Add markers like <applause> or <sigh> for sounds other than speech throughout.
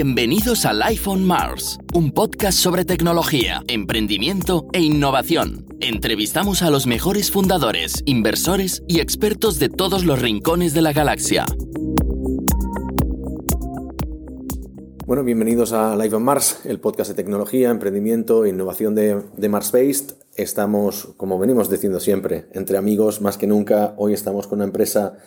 Bienvenidos a Life on Mars, un podcast sobre tecnología, emprendimiento e innovación. Entrevistamos a los mejores fundadores, inversores y expertos de todos los rincones de la galaxia. Bueno, bienvenidos a Live on Mars, el podcast de tecnología, emprendimiento e innovación de, de Mars Based. Estamos, como venimos diciendo siempre, entre amigos más que nunca. Hoy estamos con una empresa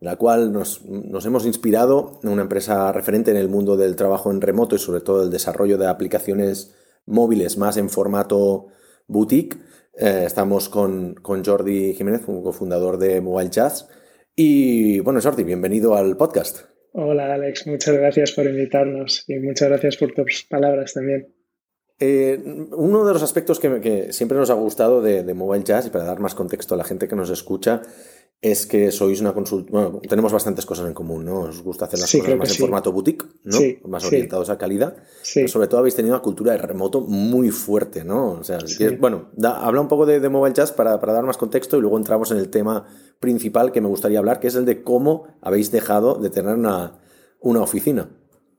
la cual nos, hemos inspirado, en una empresa referente en el mundo del trabajo en remoto y sobre todo el desarrollo de aplicaciones móviles más en formato boutique. Eh, estamos con, con, Jordi Jiménez, un cofundador de Mobile Jazz. Y bueno, Jordi, bienvenido al podcast. Hola Alex, muchas gracias por invitarnos y muchas gracias por tus palabras también. Eh, uno de los aspectos que, siempre nos ha gustado de, de, Mobile Jazz, y para dar más contexto a la gente que nos escucha, es que sois una consulta. Bueno, tenemos bastantes cosas en común, ¿no? Os gusta hacer las cosas más en formato boutique, ¿no? más orientados a calidad. Pero sobre todo habéis tenido una cultura de remoto muy fuerte, ¿no? O sea, bueno, habla un poco de, Mobile Jazz para, dar más contexto y luego entramos en el tema principal que me gustaría hablar, que es el de cómo habéis dejado de tener una, oficina.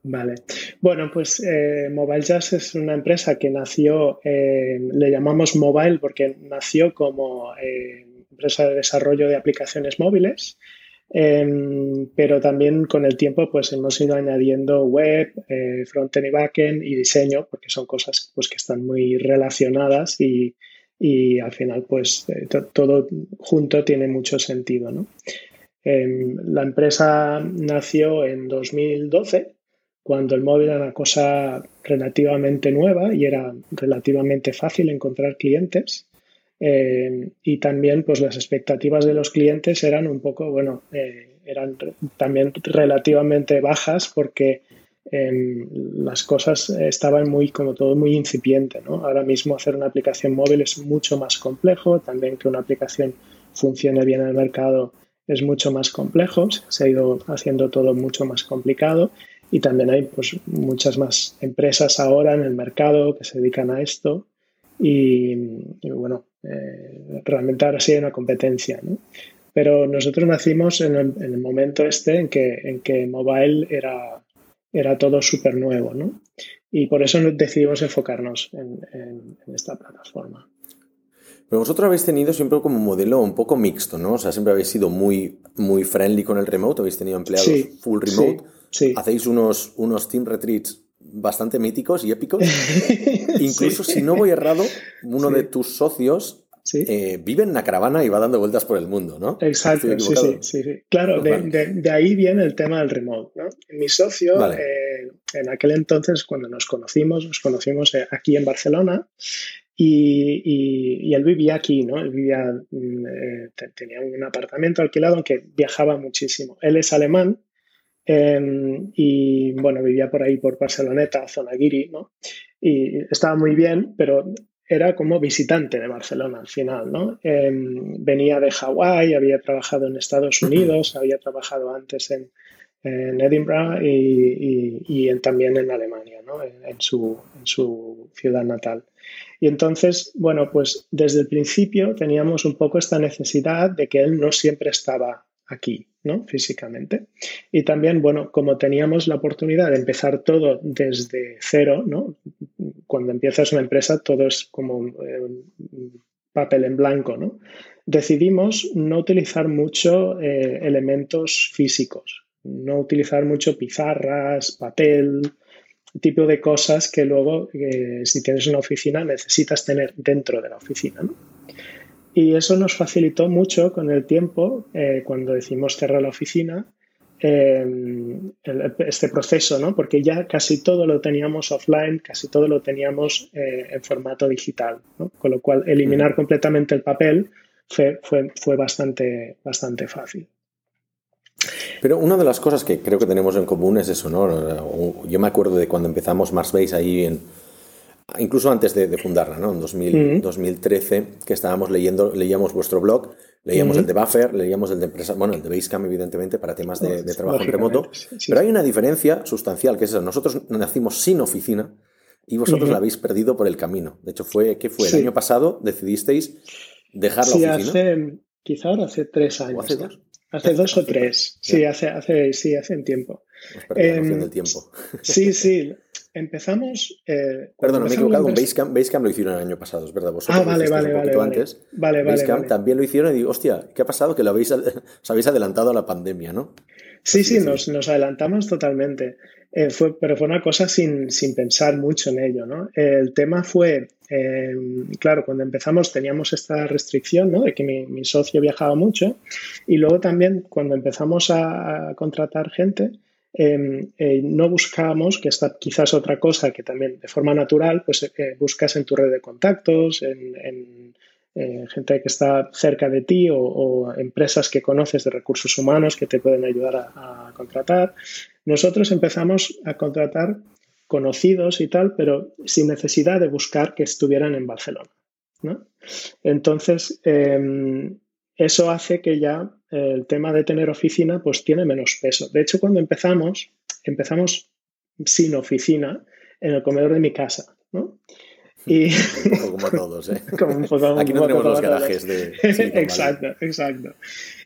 Vale. Bueno, pues eh, Mobile Jazz es una empresa que nació, eh, le llamamos Mobile porque nació como. Eh, empresa de desarrollo de aplicaciones móviles, em, pero también con el tiempo pues hemos ido añadiendo web, eh, frontend y backend y diseño, porque son cosas pues, que están muy relacionadas y, al final pues eh, todo junto tiene mucho sentido. Em, la empresa nació en 2012 cuando el móvil era una cosa relativamente nueva y era relativamente fácil encontrar clientes. Eh, y también pues las expectativas de los clientes eran un poco, bueno, eh, eran también relativamente bajas porque em, las cosas estaban muy, como todo, muy incipiente. ¿no? Ahora mismo hacer una aplicación móvil es mucho más complejo, también que una aplicación funcione bien en el mercado es mucho más complejo, se ha ido haciendo todo mucho más complicado y también hay pues, muchas más empresas ahora en el mercado que se dedican a esto y, bueno, eh, realmente ahora sí hay una competencia, ¿no? Pero nosotros nacimos en el, momento este en que, en que mobile era, era todo súper nuevo, ¿no? Y por eso decidimos enfocarnos en, esta plataforma. Pero vosotros habéis tenido siempre como modelo un poco mixto, ¿no? O sea, siempre habéis sido muy, muy friendly con el remote, habéis tenido empleados full remote, sí, hacéis unos, unos team retreats bastante míticos y épicos. <laughs> Incluso si no voy errado, uno de tus socios eh, vive en una caravana y va dando vueltas por el mundo, ¿no? Exacto, sí, sí, sí, Claro, de, ahí viene el tema del remote, ¿no? Mi socio, eh, en aquel entonces, cuando nos conocimos, nos conocimos eh, aquí en Barcelona y, y, él vivía aquí, ¿no? Él vivía, mm, tenía un apartamento alquilado, aunque viajaba muchísimo. Él es alemán Em, y bueno, vivía por ahí, por Barceloneta, zona Guiri, ¿no? Y estaba muy bien, pero era como visitante de Barcelona al final, ¿no? Em, venía de Hawái, había trabajado en Estados Unidos, había trabajado antes en, en Edinburgh y, y, también en Alemania, ¿no? En, su, en su ciudad natal. Y entonces, bueno, pues desde el principio teníamos un poco esta necesidad de que él no siempre estaba aquí, ¿no? Físicamente. Y también, bueno, como teníamos la oportunidad de empezar todo desde cero, ¿no? Cuando empiezas una empresa todo es como eh, papel en blanco, ¿no? Decidimos no utilizar mucho eh, elementos físicos, no utilizar mucho pizarras, papel, tipo de cosas que luego, eh, si tienes una oficina, necesitas tener dentro de la oficina, ¿no? Y eso nos facilitó mucho con el tiempo, eh, cuando decimos cerrar la oficina, eh, este proceso, ¿no? porque ya casi todo lo teníamos offline, casi todo lo teníamos eh, en formato digital, ¿no? con lo cual eliminar completamente el papel fue, fue, fue bastante, bastante fácil. Pero una de las cosas que creo que tenemos en común es eso, ¿no? Yo me acuerdo de cuando empezamos Marsbase ahí en, incluso antes de, fundarla, ¿no? En 2013, que estábamos leyendo, leíamos vuestro blog, leíamos el de Buffer, leíamos el de empresa, bueno, el de Basecamp, evidentemente, para temas de, trabajo en remoto. pero hay una diferencia sustancial, que es eso. Nosotros nacimos sin oficina y vosotros la habéis perdido por el camino. De hecho, fue, ¿qué fue? El año pasado decidisteis dejar la oficina. Hace, quizá ahora hace tres años. hace dos? Hace dos o tres. Sí, hace, hace, sí, hace un tiempo. Em, del tiempo. Sí, sí. Empezamos. Eh, Perdón, me he equivocado. Basecamp, Basecamp, lo hicieron el año pasado, es verdad. Vosotros ah, vale, vale, vale. Antes. Vale, Basecamp también lo hicieron y digo, hostia, ¿qué ha pasado? Que lo habéis, os habéis adelantado a la pandemia, ¿no? Sí, sí, nos, nos, adelantamos totalmente. Eh, fue, pero fue una cosa sin, sin, pensar mucho en ello, ¿no? El tema fue, eh, claro, cuando empezamos teníamos esta restricción, ¿no? De que mi, mi socio viajaba mucho y luego también cuando empezamos a contratar gente, Em, eh, no buscamos, que esta quizás otra cosa que también de forma natural, pues eh, buscas en tu red de contactos, en, eh, gente que está cerca de ti o, empresas que conoces de recursos humanos que te pueden ayudar a, contratar. Nosotros empezamos a contratar conocidos y tal, pero sin necesidad de buscar que estuvieran en Barcelona. Entonces, em, eso hace que ya el tema de tener oficina pues tiene menos peso. De hecho, cuando empezamos, empezamos sin oficina en el comedor de mi casa. Y... Un <laughs> poco como todos, ¿eh? <laughs> Aquí no tenemos los garajes de... <laughs> exacto, exacto.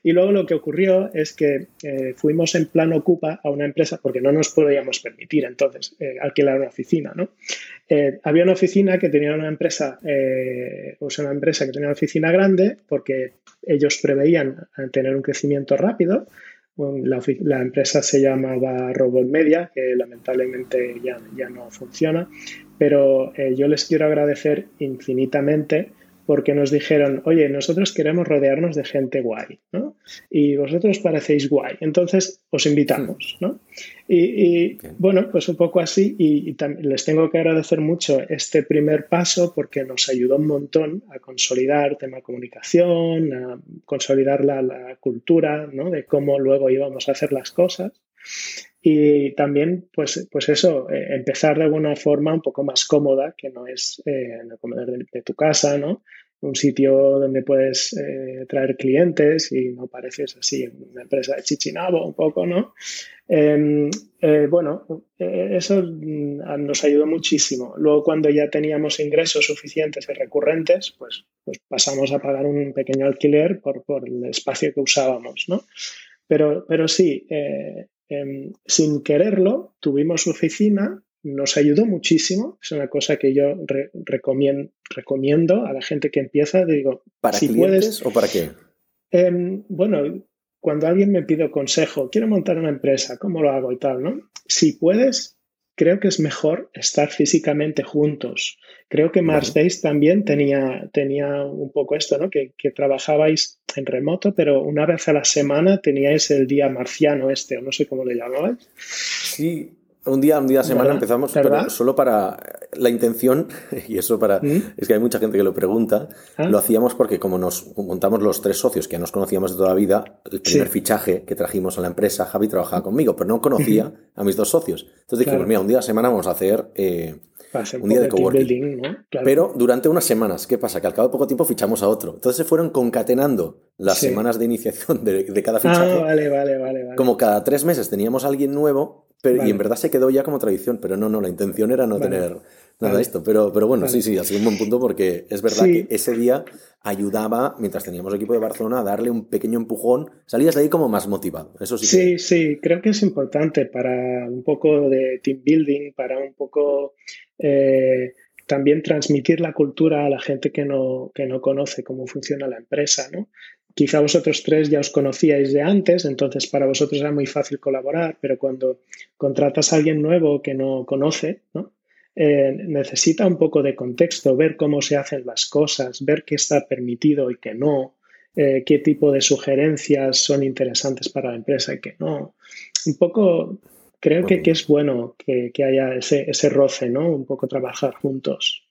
Y luego lo que ocurrió es que eh, fuimos en plan ocupa a una empresa porque no nos podíamos permitir entonces eh, alquilar una oficina, ¿no? Eh, había una oficina que tenía una empresa, o sea, una empresa que tenía una oficina grande porque ellos preveían tener un crecimiento rápido. La, empresa se llamaba Robot Media, que lamentablemente ya, ya no funciona, pero eh, yo les quiero agradecer infinitamente porque nos dijeron, oye, nosotros queremos rodearnos de gente guay, ¿no? Y vosotros parecéis guay, entonces os invitamos, ¿no? Y, bueno, pues un poco así, y, les tengo que agradecer mucho este primer paso porque nos ayudó un montón a consolidar tema comunicación, a consolidar la, la cultura, ¿no? De cómo luego íbamos a hacer las cosas. Y también, pues, pues eso, eh, empezar de alguna forma un poco más cómoda, que no es eh, en el comedor de, tu casa, ¿no? Un sitio donde puedes eh, traer clientes y no pareces así una empresa de chichinabo un poco, ¿no? Em, bueno, eso mm, nos ayudó muchísimo. Luego, cuando ya teníamos ingresos suficientes y recurrentes, pues, pues pasamos a pagar un pequeño alquiler por, por el espacio que usábamos, ¿no? Pero, pero sí, Em, sin quererlo, tuvimos oficina, nos ayudó muchísimo. Es una cosa que yo recomiendo, a la gente que empieza. Digo, ¿para si puedes, o para qué? Em, bueno, cuando alguien me pide consejo, quiero montar una empresa, ¿cómo lo hago y tal? ¿no? Si puedes, creo que es mejor estar físicamente juntos. Creo que Marsbase también tenía, tenía un poco esto, ¿no? Que, que, trabajabais en remoto, pero una vez a la semana teníais el día marciano este, o no sé cómo le llamabais. Sí, un día, un día a semana empezamos, pero solo para la intención, <laughs> y eso para. ¿Mm? Es que hay mucha gente que lo pregunta. Ah. Lo hacíamos porque, como nos montamos los tres socios que nos conocíamos de toda la vida, el primer fichaje que trajimos a la empresa, Javi trabajaba conmigo, pero no conocía a mis dos socios. Entonces dijimos, mira, un día a semana vamos a hacer. Eh, un día de coworking. Pero durante unas semanas, ¿qué pasa? Que al cabo de poco tiempo fichamos a otro. Entonces se fueron concatenando las semanas de iniciación de, cada fichaje. Ah, vale, vale, vale, Como cada tres meses teníamos a alguien nuevo, y en verdad se quedó ya como tradición, pero no, no, la intención era no tener nada de esto. Pero, pero bueno, sí, sí, ha sido un buen punto porque es verdad que ese día ayudaba, mientras teníamos equipo de Barcelona, a darle un pequeño empujón. Salías de ahí como más motivado. Eso sí. Sí, sí, creo que es importante para un poco de team building, para un poco eh, también transmitir la cultura a la gente que no, que no conoce cómo funciona la empresa, ¿no? Quizá vosotros tres ya os conocíais de antes, entonces para vosotros era muy fácil colaborar, pero cuando contratas a alguien nuevo que no conoce, eh, necesita un poco de contexto, ver cómo se hacen las cosas, ver qué está permitido y qué no, eh, qué tipo de sugerencias son interesantes para la empresa y qué no. Un poco creo que, es bueno que, haya ese, roce, ¿no? Un poco trabajar juntos.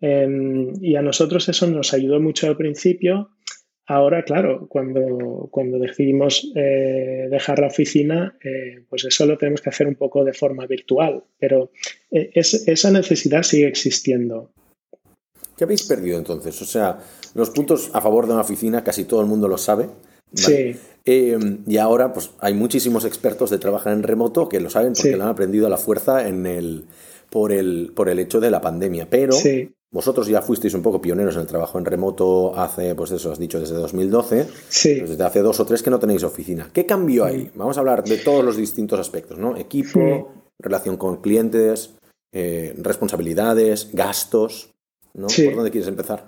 Em, y a nosotros eso nos ayudó mucho al principio. Ahora, claro, cuando, cuando decidimos eh, dejar la oficina, eh, pues eso lo tenemos que hacer un poco de forma virtual, pero eh, esa necesidad sigue existiendo. ¿Qué habéis perdido entonces? O sea, los puntos a favor de una oficina casi todo el mundo lo sabe. Sí. y ahora, pues hay muchísimos expertos de trabajar en remoto que lo saben porque lo han aprendido a la fuerza en el, por, el, por el hecho de la pandemia. Pero vosotros ya fuisteis un poco pioneros en el trabajo en remoto hace, pues eso has dicho, desde 2012. Sí. Pues desde hace dos o tres que no tenéis oficina. ¿Qué cambió ahí? Vamos a hablar de todos los distintos aspectos, ¿no? Equipo, relación con clientes, eh, responsabilidades, gastos, ¿no? ¿Por dónde quieres empezar?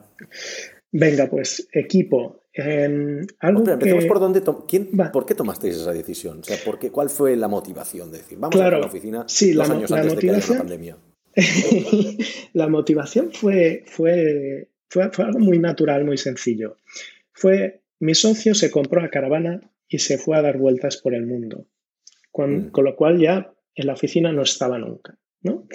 Venga, pues equipo. Em, algo por dónde ¿quién, ¿Por qué tomasteis esa decisión? O sea, ¿por qué, ¿Cuál fue la motivación de decir, vamos a la oficina sí, dos la, años antes de que haya la pandemia? <laughs> la motivación fue, fue, fue, fue, algo muy natural, muy sencillo. Fue, mi socio se compró la caravana y se fue a dar vueltas por el mundo, con, mm. con lo cual ya en la oficina no estaba nunca. ¿no?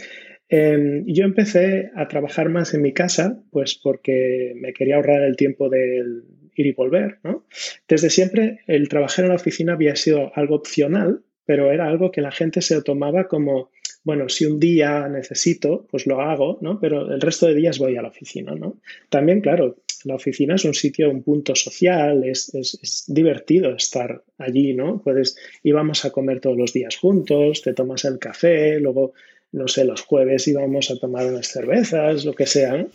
Em, yo empecé a trabajar más en mi casa, pues porque me quería ahorrar el tiempo del ir y volver, ¿no? Desde siempre el trabajar en la oficina había sido algo opcional, pero era algo que la gente se tomaba como, bueno, si un día necesito, pues lo hago, ¿no? Pero el resto de días voy a la oficina, ¿no? También, claro, la oficina es un sitio, un punto social, es, es, divertido estar allí, ¿no? Puedes, íbamos a comer todos los días juntos, te tomas el café, luego no sé, los jueves íbamos a tomar unas cervezas, lo que sea.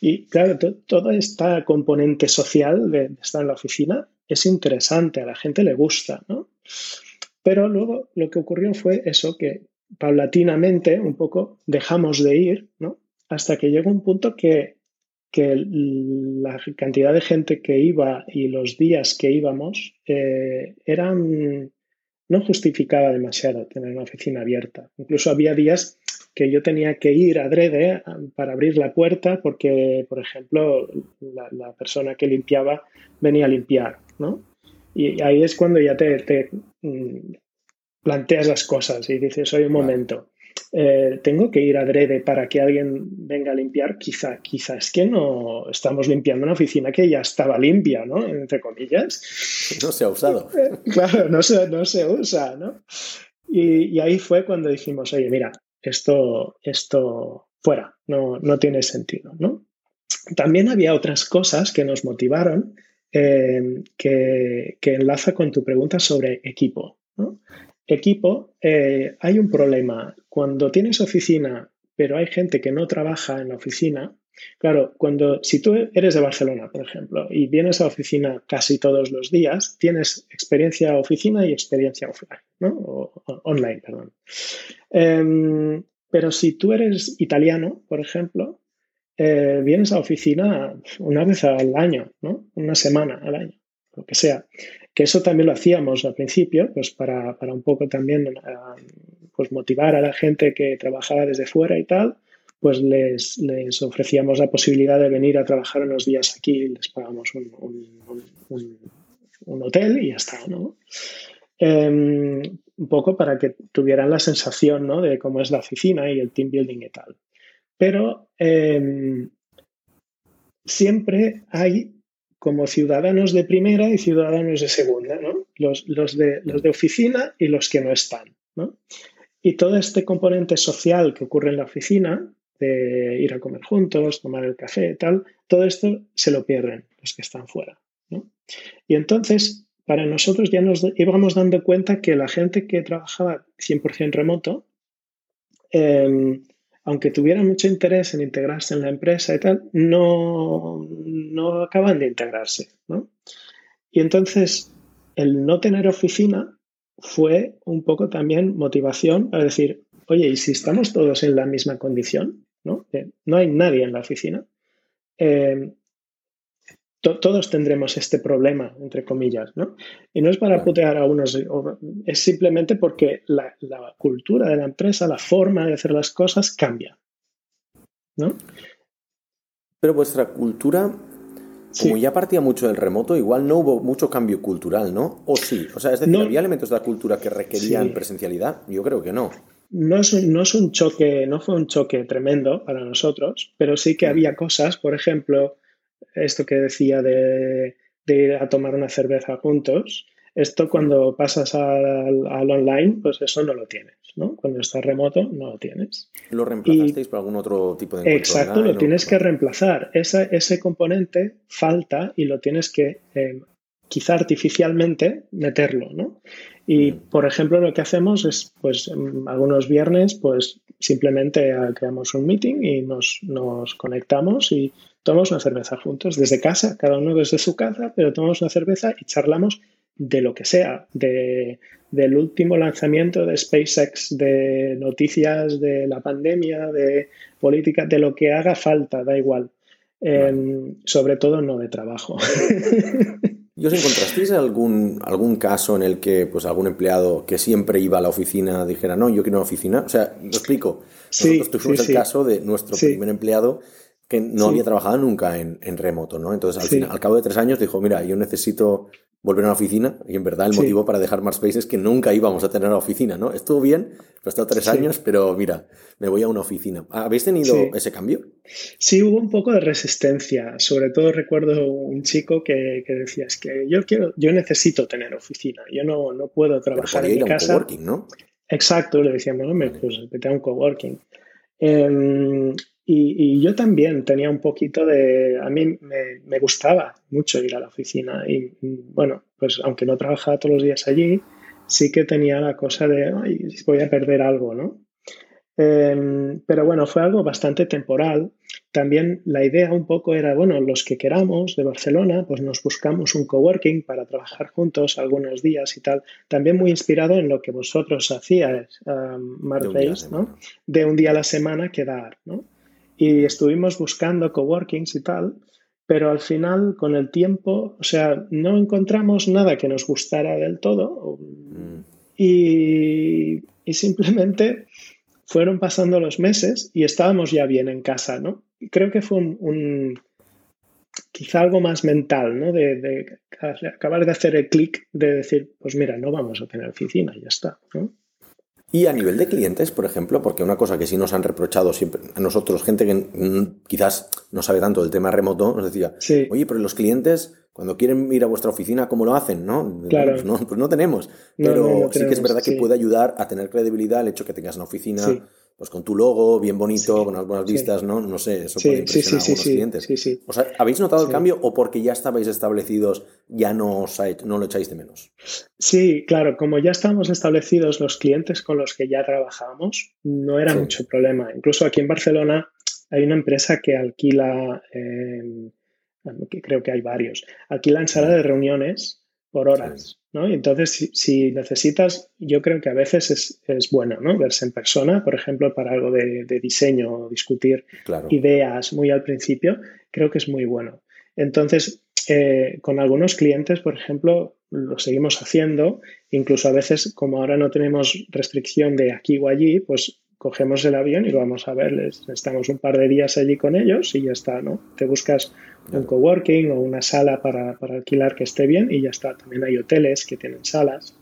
Y claro, toda esta componente social de estar en la oficina es interesante, a la gente le gusta, ¿no? Pero luego lo que ocurrió fue eso, que paulatinamente un poco dejamos de ir, ¿no? Hasta que llegó un punto que, que la cantidad de gente que iba y los días que íbamos eh, eran no justificaba demasiado tener una oficina abierta. Incluso había días que yo tenía que ir adrede para abrir la puerta porque, por ejemplo, la, persona que limpiaba venía a limpiar, ¿no? Y ahí es cuando ya te, te mm, planteas las cosas y dices, oye, un momento, eh, tengo que ir adrede para que alguien venga a limpiar, quizá, quizá es que no estamos limpiando una oficina que ya estaba limpia, ¿no? Entre comillas. No se ha usado. <laughs> Eh, claro, no se, no se usa, ¿no? Y, ahí fue cuando dijimos, oye, mira, esto, esto fuera, no, no tiene sentido, ¿no? También había otras cosas que nos motivaron eh, que, que enlaza con tu pregunta sobre equipo. ¿no? Equipo, eh, hay un problema. Cuando tienes oficina, pero hay gente que no trabaja en la oficina, claro, cuando si tú eres de Barcelona, por ejemplo, y vienes a oficina casi todos los días, tienes experiencia oficina y experiencia offline, ¿no? Online, perdón. Em, pero si tú eres italiano, por ejemplo, eh, vienes a oficina una vez al año, ¿no? Una semana al año, lo que sea. Que eso también lo hacíamos al principio, pues para, un poco también eh, pues motivar a la gente que trabajaba desde fuera y tal, pues les, les, ofrecíamos la posibilidad de venir a trabajar unos días aquí, les pagamos un, hotel y ya está, ¿no? Em, un poco para que tuvieran la sensación ¿no? de cómo es la oficina y el team building y tal. Pero em, siempre hay como ciudadanos de primera y ciudadanos de segunda, ¿no? Los, de, los de oficina y los que no están, ¿no? Y todo este componente social que ocurre en la oficina, de ir a comer juntos, tomar el café, tal, todo esto se lo pierden los que están fuera, ¿no? Y entonces, para nosotros ya nos íbamos dando cuenta que la gente que trabajaba 100% remoto, eh, aunque tuvieran mucho interés en integrarse en la empresa y tal, no, no acaban de integrarse. ¿no? Y entonces, el no tener oficina fue un poco también motivación para decir, oye, ¿y si estamos todos en la misma condición? No, no hay nadie en la oficina. Eh, todos tendremos este problema, entre comillas, ¿no? Y no es para putear a unos, es simplemente porque la, cultura de la empresa, la forma de hacer las cosas cambia, ¿no? Pero vuestra cultura, como ya partía mucho del remoto, igual no hubo mucho cambio cultural, ¿no? ¿O sí? O sea, es decir, ¿había elementos de la cultura que requerían presencialidad? Yo creo que no. No es, un, no es un choque, no fue un choque tremendo para nosotros, pero sí que mm. había cosas, por ejemplo, esto que decía de, ir a tomar una cerveza juntos, esto cuando pasas al, online, pues eso no lo tienes, ¿no? Cuando estás remoto, no lo tienes. ¿Lo reemplazasteis por algún otro tipo de Exacto, lo tienes que reemplazar. ese componente falta y lo tienes que, eh, quizá artificialmente, meterlo, ¿no? Y, por ejemplo, lo que hacemos es, pues, algunos viernes, pues, simplemente creamos un meeting y nos, nos conectamos y tomamos una cerveza juntos desde casa, cada uno desde su casa, pero tomamos una cerveza y charlamos de lo que sea, de, del último lanzamiento de SpaceX, de noticias de la pandemia, de política, de lo que haga falta, da igual. Em, sobre todo no de trabajo. <laughs> ¿Y os encontrasteis algún, algún caso en el que pues, algún empleado que siempre iba a la oficina dijera, no, yo quiero una oficina? O sea, lo explico. Nosotros tuvimos el caso de nuestro primer empleado que no había trabajado nunca en, en, remoto, ¿no? Entonces, al, final, al cabo de tres años dijo, mira, yo necesito volver a la oficina y en verdad el motivo para dejar Marspace es que nunca íbamos a tener una oficina, ¿no? Estuvo bien, he estado tres años, pero mira, me voy a una oficina. ¿Habéis tenido ese cambio? Sí, hubo un poco de resistencia. Sobre todo recuerdo un chico que, decía, es que yo quiero, yo necesito tener oficina, yo no, no puedo trabajar en mi casa. Un coworking, ¿no? Exacto, le decíamos, no, pues vete a un coworking. Em, y, yo también tenía un poquito de... A mí me, gustaba mucho ir a la oficina y, bueno, pues aunque no trabajaba todos los días allí, sí que tenía la cosa de, ay, voy a perder algo, ¿no? Em, pero bueno, fue algo bastante temporal. También la idea un poco era, bueno, los que queramos de Barcelona, pues nos buscamos un coworking para trabajar juntos algunos días y tal. También muy inspirado en lo que vosotros hacíais, um, ¿no? De un día a la semana quedar, ¿no? Y estuvimos buscando coworkings y tal, pero al final, con el tiempo, o sea, no encontramos nada que nos gustara del todo mm. y, simplemente fueron pasando los meses y estábamos ya bien en casa, ¿no? Creo que fue un, quizá algo más mental, ¿no? De, de, acabar de hacer el clic de decir, pues mira, no vamos a tener oficina, ya está, ¿no? Y a nivel de clientes, por ejemplo, porque una cosa que sí nos han reprochado siempre a nosotros, gente que quizás no sabe tanto del tema remoto, nos decía, oye, pero los clientes, cuando quieren ir a vuestra oficina, ¿cómo lo hacen? ¿No? Claro. Pues <laughs> no, pues no tenemos. Pero sí que es verdad que puede ayudar a tener credibilidad el hecho que tengas una oficina pues con tu logo bien bonito, con unas buenas vistas, ¿no? No sé, eso puede impresionar a algunos clientes. O sea, ¿habéis notado el cambio o porque ya estabais establecidos ya no, no lo echáis de menos? Sí, claro, como ya estábamos establecidos los clientes con los que ya trabajábamos, no era mucho problema. Incluso aquí en Barcelona hay una empresa que alquila, eh, creo que hay varios, alquilan sala de reuniones por horas. ¿No? Y entonces, si, necesitas, yo creo que a veces es, bueno ¿no? verse en persona, por ejemplo, para algo de, diseño, discutir ideas muy al principio, creo que es muy bueno. Entonces, eh, con algunos clientes, por ejemplo, lo seguimos haciendo, incluso a veces, como ahora no tenemos restricción de aquí o allí, pues cogemos el avión y lo vamos a verles. Estamos un par de días allí con ellos y ya está, ¿no? Te buscas un coworking o una sala para, alquilar que esté bien y ya está. También hay hoteles que tienen salas.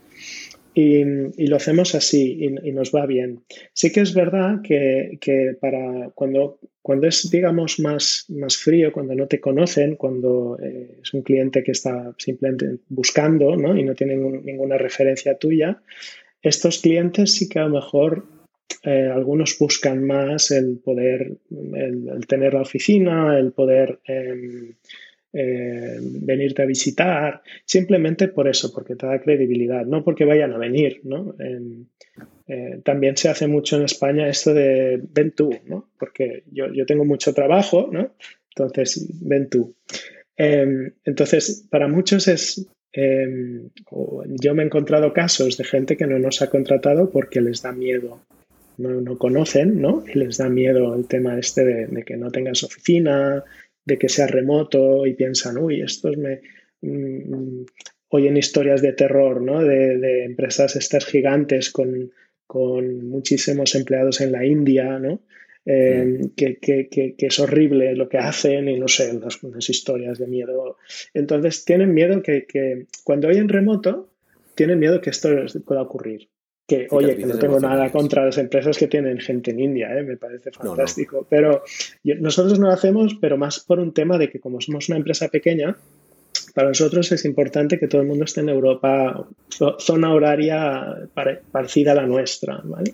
Y, lo hacemos así y, nos va bien. Sí que es verdad que, para cuando, cuando es, digamos, más, más frío, cuando no te conocen, cuando eh, es un cliente que está simplemente buscando ¿no? y no tiene ninguna referencia tuya, estos clientes sí que a lo mejor eh, algunos buscan más el poder, el, tener la oficina, el poder em, eh, venirte a visitar, simplemente por eso, porque te da credibilidad, no porque vayan a venir, ¿no? Em, eh, también se hace mucho en España esto de ven tú, ¿no? Porque yo, yo tengo mucho trabajo, ¿no? Entonces, ven tú. Em, entonces, para muchos es yo me he encontrado casos de gente que no nos ha contratado porque les da miedo no, conocen, ¿no? Y les da miedo el tema este de, que no tengas oficina, de que sea remoto y piensan, uy, estos me... Mm, oyen historias de terror, ¿no? De, empresas estas gigantes con, muchísimos empleados en la India, ¿no? Eh, mm. que, es horrible lo que hacen y no sé, unas, historias de miedo. Entonces tienen miedo que, que, cuando oyen remoto, tienen miedo que esto pueda ocurrir. Que, oye, que no tengo nada contra las empresas que tienen gente en India, ¿eh? me parece fantástico. Pero nosotros no lo hacemos, pero más por un tema de que como somos una empresa pequeña, para nosotros es importante que todo el mundo esté en Europa, zona horaria parecida a la nuestra, ¿vale?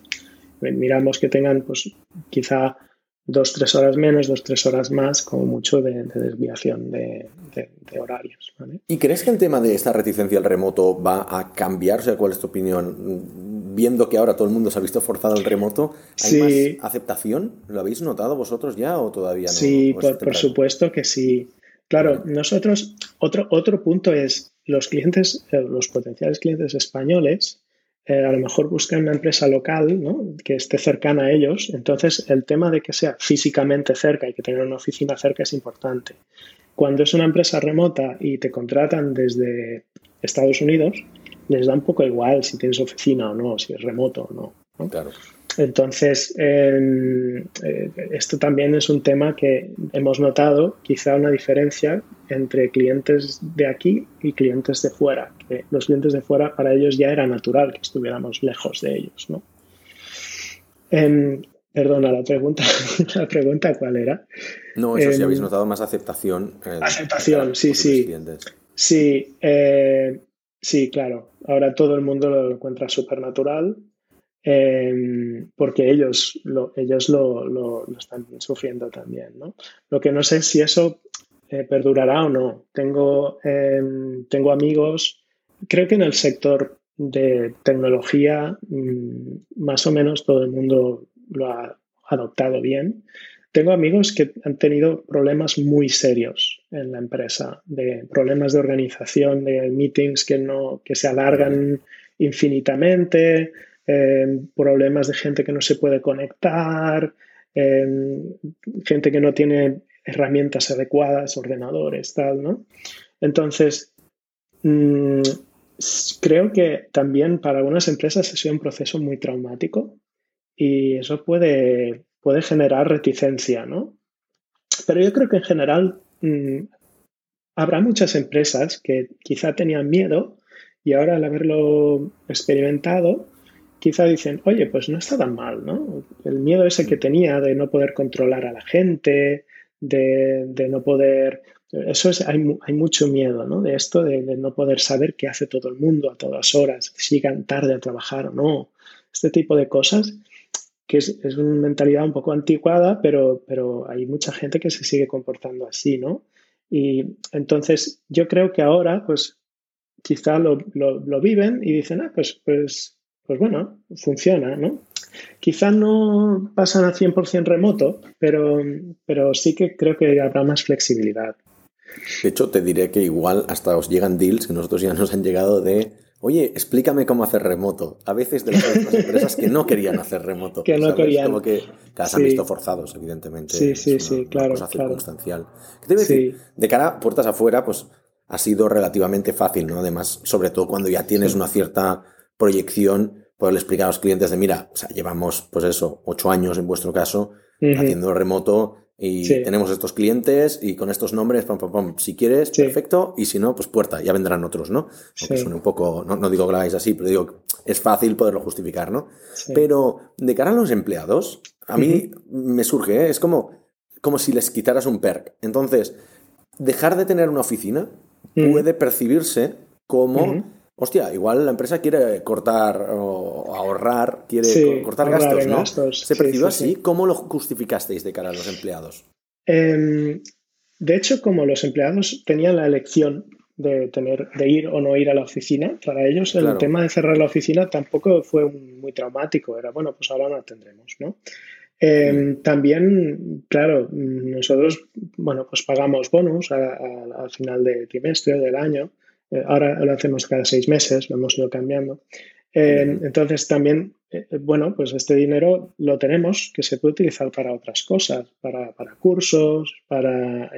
Miramos que tengan, pues, quizá dos, tres horas menos, dos, tres horas más, como mucho de, desviación de, horarios. ¿Y crees que el tema de esta reticencia al remoto va a cambiar? O sea, ¿cuál es tu opinión? Viendo que ahora todo el mundo se ha visto forzado al remoto, ¿hay más aceptación? ¿Lo habéis notado vosotros ya o todavía no? Sí, por, supuesto que sí. Claro, nosotros, otro, otro punto es los clientes, eh, los potenciales clientes españoles eh, a lo mejor buscan una empresa local ¿no? que esté cercana a ellos. Entonces, el tema de que sea físicamente cerca y que tenga una oficina cerca es importante. Cuando es una empresa remota y te contratan desde Estados Unidos, les da un poco igual si tienes oficina o no, si es remoto o no. ¿no? Claro. Entonces, em, eh, esto también es un tema que hemos notado, quizá una diferencia entre clientes de aquí y clientes de fuera. Que los clientes de fuera, para ellos ya era natural que estuviéramos lejos de ellos. ¿no? Em, perdona, la pregunta, <laughs> la pregunta cuál era. No, eso sí, em, habéis notado más aceptación. aceptación, sí, sí. Sí, eh, sí, claro. Ahora todo el mundo lo encuentra súper natural Em, porque ellos, lo, ellos lo, lo, están sufriendo también. ¿no? Lo que no sé si eso eh, perdurará o no. Tengo, em, tengo amigos, creo que en el sector de tecnología mm, más o menos todo el mundo lo ha adoptado bien. Tengo amigos que han tenido problemas muy serios en la empresa, de problemas de organización, de meetings que, no, que se alargan infinitamente, problemas de gente que no se puede conectar, gente que no tiene herramientas adecuadas, ordenadores, tal, ¿no? Entonces, mm, creo que también para algunas empresas ha sido un proceso muy traumático y eso puede, puede generar reticencia, ¿no? Pero yo creo que en general mm, habrá muchas empresas que quizá tenían miedo y ahora al haberlo experimentado quizá dicen, oye, pues no está tan mal, ¿no? El miedo ese que tenía de no poder controlar a la gente, de, no poder... Eso es, hay, mucho miedo, ¿no? De esto, de, no poder saber qué hace todo el mundo a todas horas, si llegan tarde a trabajar o no. Este tipo de cosas, que es, una mentalidad un poco anticuada, pero, pero hay mucha gente que se sigue comportando así, ¿no? Y entonces yo creo que ahora, pues quizá lo, lo viven y dicen, ah, pues, pues pues bueno, funciona, ¿no? Quizá no pasan a 100% remoto, pero, pero sí que creo que habrá más flexibilidad. De hecho, te diré que igual hasta os llegan deals que nosotros ya nos han llegado de, oye, explícame cómo hacer remoto. A veces de las empresas que no querían hacer remoto. <laughs> Que no querían. Como que se han visto forzados, evidentemente. Sí, sí, sí, claro. Cosa circunstancial. ¿Qué te voy a decir? De cara a puertas afuera, pues ha sido relativamente fácil, ¿no? Además, sobre todo cuando ya tienes una cierta proyección, poderle explicar a los clientes de, mira, o sea, llevamos, pues eso, ocho años en vuestro caso, haciendo remoto y tenemos estos clientes y con estos nombres, pam, pam, pam, si quieres, perfecto, y si no, pues puerta, ya vendrán otros, ¿no? Aunque suene un poco, no, digo que lo hagáis así, pero digo, es fácil poderlo justificar, ¿no? Pero de cara a los empleados, a mí me surge, ¿eh? es como, como si les quitaras un perk. Entonces, dejar de tener una oficina puede percibirse como hostia, igual la empresa quiere cortar o ahorrar, quiere cortar gastos, ¿no? ¿Se percibió así? ¿Cómo lo justificasteis de cara a los empleados? Em, de hecho, como los empleados tenían la elección de tener de ir o no ir a la oficina, para ellos el tema de cerrar la oficina tampoco fue muy traumático, era bueno, pues ahora no tendremos, ¿no? Em, mm. También, claro, nosotros, bueno, pues pagamos bonus al final del trimestre o del año ahora lo hacemos cada seis meses, lo hemos ido cambiando. Eh, entonces también, eh, bueno, pues este dinero lo tenemos que se puede utilizar para otras cosas, para, cursos, para,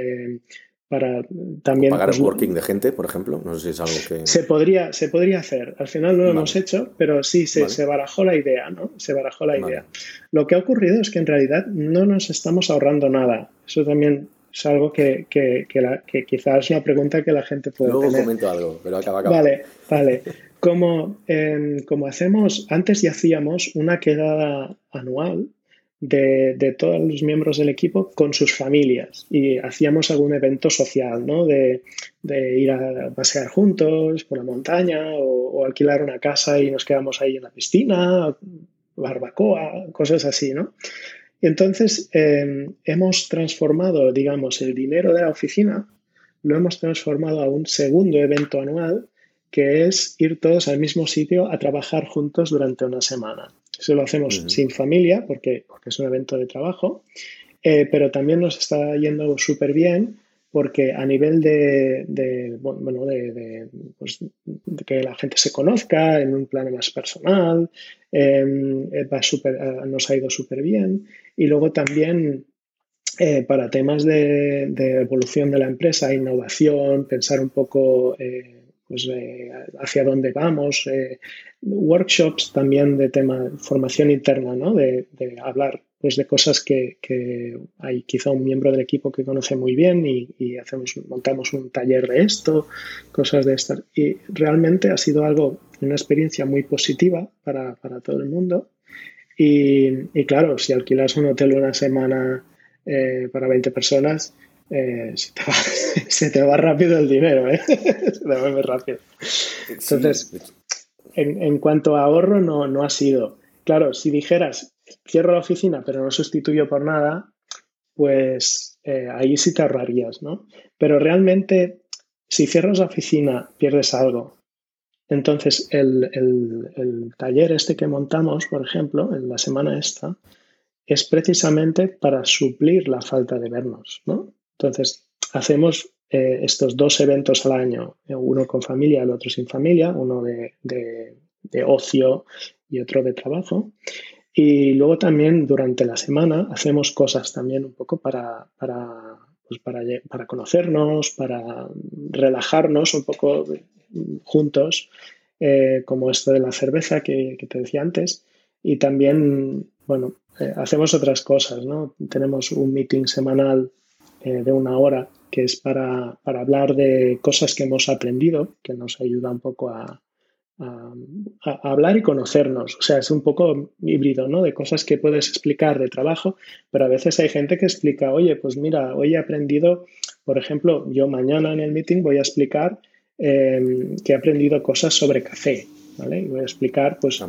para también... pagar el pues, working de gente, por ejemplo, no sé si es algo que... Se podría, se podría hacer. Al final no lo hemos hecho, pero sí se, se, barajó la idea, ¿no? Se barajó la idea. Lo que ha ocurrido es que en realidad no nos estamos ahorrando nada. Eso también es algo que, que, que, quizás es una pregunta que la gente puede Luego tener. comento algo, pero acaba, acaba. Vale, vale. Como, em, como hacemos, antes ya hacíamos una quedada anual de, de, todos los miembros del equipo con sus familias y hacíamos algún evento social, ¿no? De, de ir a pasear juntos por la montaña o, o, alquilar una casa y nos quedamos ahí en la piscina, barbacoa, cosas así, ¿no? Entonces em, hemos transformado, digamos, el dinero de la oficina, lo hemos transformado a un segundo evento anual que es ir todos al mismo sitio a trabajar juntos durante una semana. Eso lo hacemos sin familia porque, porque, es un evento de trabajo, eh, pero también nos está yendo súper bien porque a nivel de, bueno, pues, de, que la gente se conozca en un plano más personal, em, eh, va super, eh, nos ha ido súper bien. Y luego también para temas de, evolución de la empresa, innovación, pensar un poco pues, hacia dónde vamos, eh, workshops también de tema formación interna, ¿no? de, hablar pues, de cosas que, hay quizá un miembro del equipo que conoce muy bien y, hacemos, montamos un taller de esto, cosas de estas. Y realmente ha sido algo, una experiencia muy positiva para, todo el mundo. Y, claro, si alquilas un hotel una semana eh, para 20 personas, eh, <laughs> se, te va, rápido el dinero, ¿eh? <laughs> se te va muy rápido. Entonces, en, cuanto a ahorro, no, no ha sido. Claro, si dijeras, cierro la oficina, pero no sustituyo por nada, pues eh, ahí sí te ahorrarías, ¿no? Pero realmente, si cierras la oficina, pierdes algo. Entonces, el, el taller este que montamos, por ejemplo, en la semana esta, es precisamente para suplir la falta de vernos, ¿no? Entonces, hacemos eh, estos dos eventos al año, uno con familia, el otro sin familia, uno de, ocio y otro de trabajo. Y luego también durante la semana hacemos cosas también un poco para, para, pues para, conocernos, para relajarnos un poco juntos, eh, como esto de la cerveza que, te decía antes. Y también, bueno, eh, hacemos otras cosas, ¿no? Tenemos un meeting semanal eh, de una hora, que es para, hablar de cosas que hemos aprendido, que nos ayuda un poco a, hablar y conocernos. O sea, es un poco híbrido, ¿no? De cosas que puedes explicar de trabajo, pero a veces hay gente que explica, oye, pues mira, hoy he aprendido, por ejemplo, yo mañana en el meeting voy a explicar em, que he aprendido cosas sobre café. ¿Vale? Y voy a explicar pues, ah,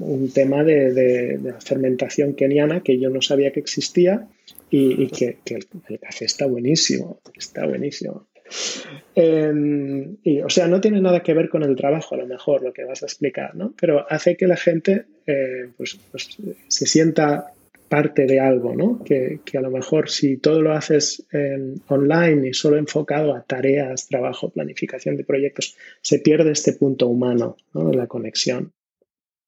un tema de, de, la fermentación keniana que yo no sabía que existía y, que, el, café está buenísimo, está buenísimo. Em, y, o sea, no tiene nada que ver con el trabajo, a lo mejor, lo que vas a explicar, ¿no? Pero hace que la gente eh, pues, pues, se sienta parte de algo, ¿no? Que, a lo mejor si todo lo haces online y solo enfocado a tareas, trabajo, planificación de proyectos, se pierde este punto humano, ¿no? La conexión.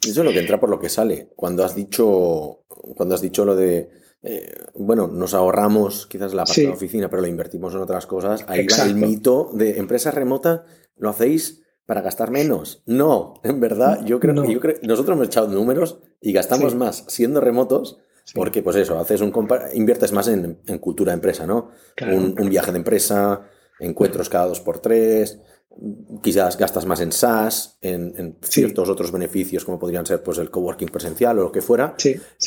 Eso es lo que entra por lo que sale. Cuando has dicho, cuando has dicho lo de eh, bueno, nos ahorramos quizás la parte de la oficina, pero lo invertimos en otras cosas. Ahí va el mito de empresa remota, ¿lo hacéis para gastar menos? No, en verdad, yo creo, yo creo nosotros hemos echado números y gastamos más siendo remotos. Porque, pues eso, haces un inviertes más en, cultura de empresa, ¿no? un, un, viaje de empresa, encuentros cada dos por tres, quizás gastas más en SaaS, en, ciertos otros beneficios como podrían ser pues el coworking presencial o lo que fuera,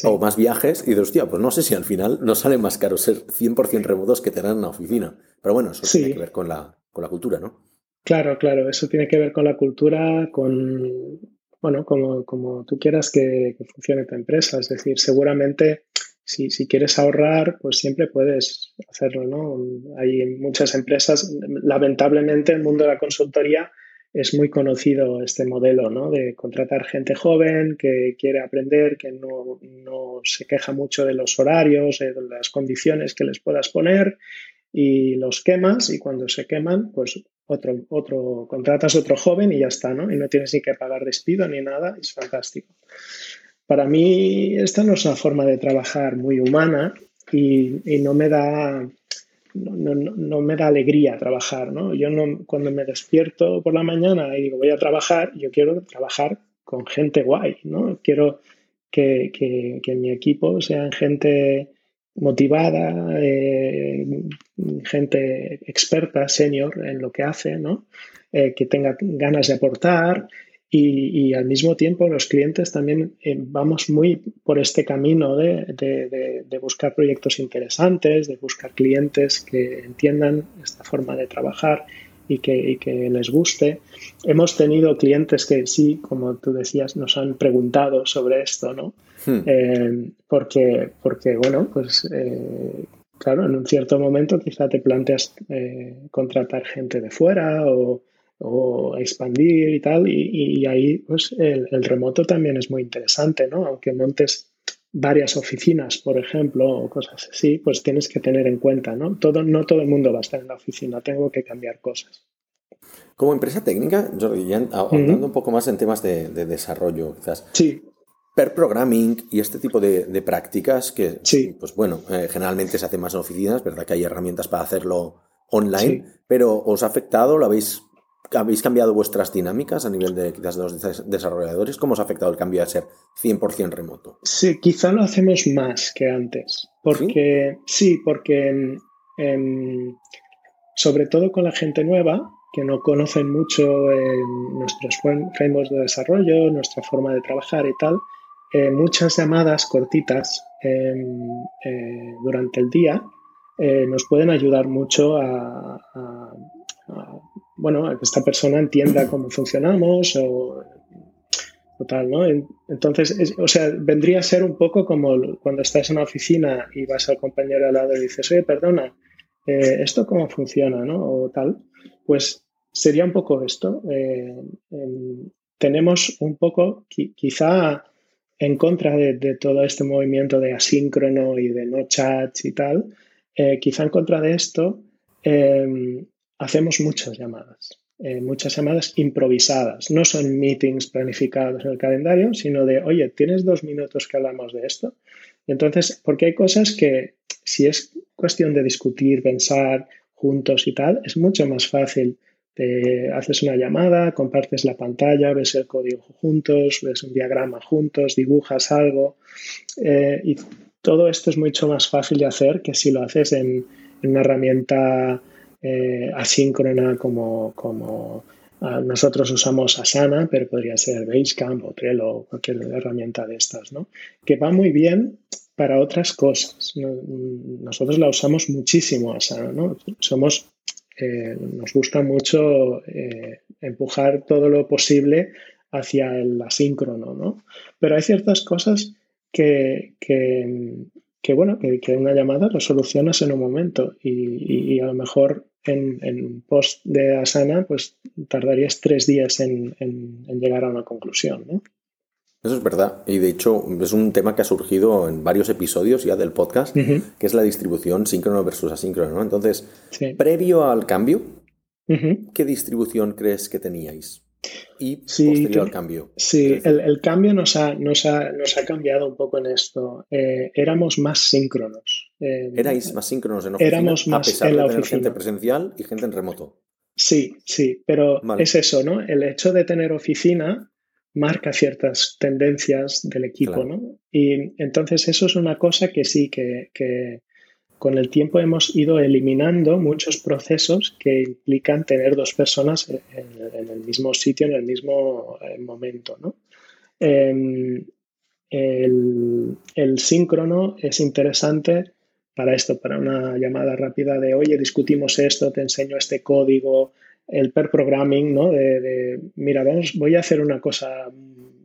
o más viajes, y dices, hostia, pues no sé si al final no sale más caro ser 100% remotos que tener una oficina. Pero bueno, eso tiene que ver con la, con la cultura, ¿no? Claro, claro, eso tiene que ver con la cultura, con, bueno, como, como tú quieras que, que funcione tu empresa. Es decir, seguramente si, quieres ahorrar, pues siempre puedes hacerlo, ¿no? Hay muchas empresas, lamentablemente el mundo de la consultoría es muy conocido este modelo, ¿no? De contratar gente joven que quiere aprender, que no, no se queja mucho de los horarios, de las condiciones que les puedas poner y los quemas y cuando se queman, pues otro, otro, contratas otro joven y ya está, ¿no? Y no tienes ni que pagar despido ni nada, es fantástico. Para mí esta no es una forma de trabajar muy humana y, no me da no, me da alegría trabajar, ¿no? Yo no, cuando me despierto por la mañana y digo voy a trabajar, yo quiero trabajar con gente guay, ¿no? Quiero que, que, mi equipo sean gente motivada, eh, gente experta, senior en lo que hace, ¿no? Eh, que tenga ganas de aportar y, al mismo tiempo los clientes también eh, vamos muy por este camino de, buscar proyectos interesantes, de buscar clientes que entiendan esta forma de trabajar y que, que, les guste. Hemos tenido clientes que sí, como tú decías, nos han preguntado sobre esto, ¿no? Hmm. Eh, porque, porque, bueno, pues eh, claro, en un cierto momento quizá te planteas eh, contratar gente de fuera o, expandir y tal, y, ahí pues el, el, remoto también es muy interesante, ¿no? Aunque montes varias oficinas, por ejemplo, o cosas así, pues tienes que tener en cuenta, ¿no? Todo, no todo el mundo va a estar en la oficina, tengo que cambiar cosas. Como empresa técnica, Jordi, ya hablando un poco más en temas de, desarrollo, quizás. Sí. Per programming y este tipo de, prácticas que, sí. pues bueno, eh, generalmente se hacen más en oficinas, ¿verdad? Que hay herramientas para hacerlo online, pero ¿os ha afectado? ¿Lo habéis ¿Habéis cambiado vuestras dinámicas a nivel de quizás de los desarrolladores? ¿Cómo os ha afectado el cambio a ser 100% remoto? Sí, quizá lo hacemos más que antes. Porque sí, porque em, sobre todo con la gente nueva, que no conocen mucho nuestros frameworks de desarrollo, nuestra forma de trabajar y tal, eh, muchas llamadas cortitas em, eh, durante el día eh, nos pueden ayudar mucho a bueno, esta persona entienda cómo funcionamos o, tal, ¿no? Entonces, o sea, vendría a ser un poco como cuando estás en una oficina y vas al compañero al lado y dices, oye, perdona, eh, ¿esto cómo funciona, no? O tal. Pues sería un poco esto. Eh, tenemos un poco, quizá en contra de, todo este movimiento de asíncrono y de no chats y tal, eh, quizá en contra de esto, hacemos muchas llamadas, eh, muchas llamadas improvisadas. No son meetings planificados en el calendario, sino de, oye, ¿tienes dos minutos que hablamos de esto? entonces, porque hay cosas que si es cuestión de discutir, pensar juntos y tal, es mucho más fácil. Te haces una llamada, compartes la pantalla, ves el código juntos, ves un diagrama juntos, dibujas algo. Eh, y todo esto es mucho más fácil de hacer que si lo haces en una herramienta eh, asíncrona como, ah, nosotros usamos Asana, pero podría ser Basecamp o Trello o cualquier herramienta de estas, ¿no? Que va muy bien para otras cosas. Nosotros la usamos muchísimo Asana, ¿no? Somos, eh, nos gusta mucho eh, empujar todo lo posible hacia el asíncrono, ¿no? Pero hay ciertas cosas que, que, bueno, que, una llamada lo solucionas en un momento y a lo mejor en, post de Asana, pues tardarías tres días en, llegar a una conclusión, ¿no? Eso es verdad. Y de hecho es un tema que ha surgido en varios episodios ya del podcast, que es la distribución síncrono versus asíncrono. ¿no? Entonces, previo al cambio, ¿qué distribución crees que teníais? Y posterior al cambio. Sí, el, cambio nos ha, nos, ha, nos ha, cambiado un poco en esto. Eh, éramos más síncronos. Eh, ¿Erais más síncronos en oficina? Éramos más a pesar en la de tener gente presencial y gente en remoto. Sí, sí, pero es eso, ¿no? El hecho de tener oficina marca ciertas tendencias del equipo, ¿no? Y entonces eso es una cosa que sí, que, que con el tiempo hemos ido eliminando muchos procesos que implican tener dos personas en, el mismo sitio, en el mismo eh, momento. Em, el, síncrono es interesante para esto, para una llamada rápida de, oye, discutimos esto, te enseño este código, el per programming, ¿no? Mira, vamos, voy a hacer una cosa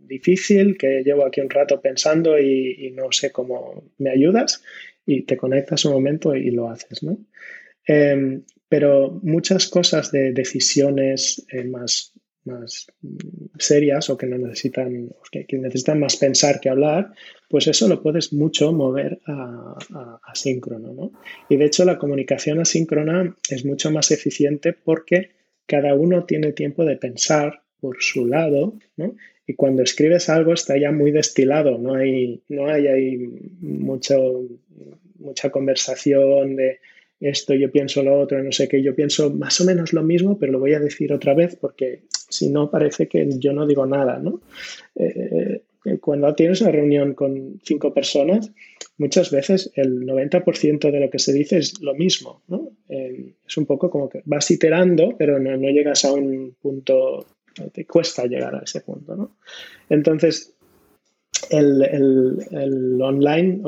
difícil que llevo aquí un rato pensando y no sé cómo me ayudas y te conectas un momento y lo haces, ¿no? Em, pero muchas cosas de decisiones eh, más, más serias o que no necesitan, que, necesitan más pensar que hablar, pues eso lo puedes mucho mover a, asíncrono, ¿no? Y de hecho la comunicación asíncrona es mucho más eficiente porque cada uno tiene tiempo de pensar por su lado, ¿no? Y cuando escribes algo está ya muy destilado, no hay, no hay mucho, mucha conversación de esto, yo pienso lo otro, no sé qué, yo pienso más o menos lo mismo, pero lo voy a decir otra vez porque si no parece que yo no digo nada, ¿no? Eh, eh, cuando tienes una reunión con cinco personas, muchas veces el 90% de lo que se dice es lo mismo, ¿no? Eh, es un poco como que vas iterando, pero no, llegas a un punto te cuesta llegar a ese punto. ¿no? Entonces, el, el, online,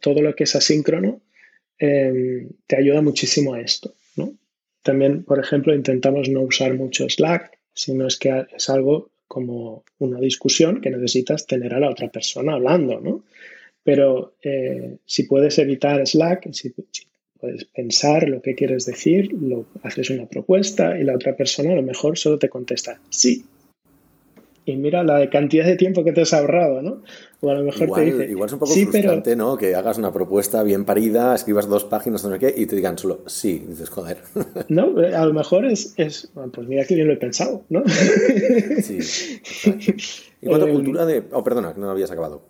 todo lo que es asíncrono, em, te ayuda muchísimo a esto. ¿no? también, por ejemplo, intentamos no usar mucho Slack, sino es que es algo como una discusión que necesitas tener a la otra persona hablando, ¿no? Pero eh, si puedes evitar Slack, si, puedes pensar lo que quieres decir, lo, haces una propuesta y la otra persona a lo mejor solo te contesta sí y mira la cantidad de tiempo que te has ahorrado, ¿no? O a lo mejor igual, te dice, igual es un poco frustrante, ¿no? Que hagas una propuesta bien parida, escribas dos páginas, no sé qué, y te digan solo sí, dices, joder. <laughs> No, a lo mejor es, es pues mira que bien lo he pensado, ¿no? Sí. <laughs> ¿Y cuánto eh, cultura de...? Oh, perdona, que no habías acabado.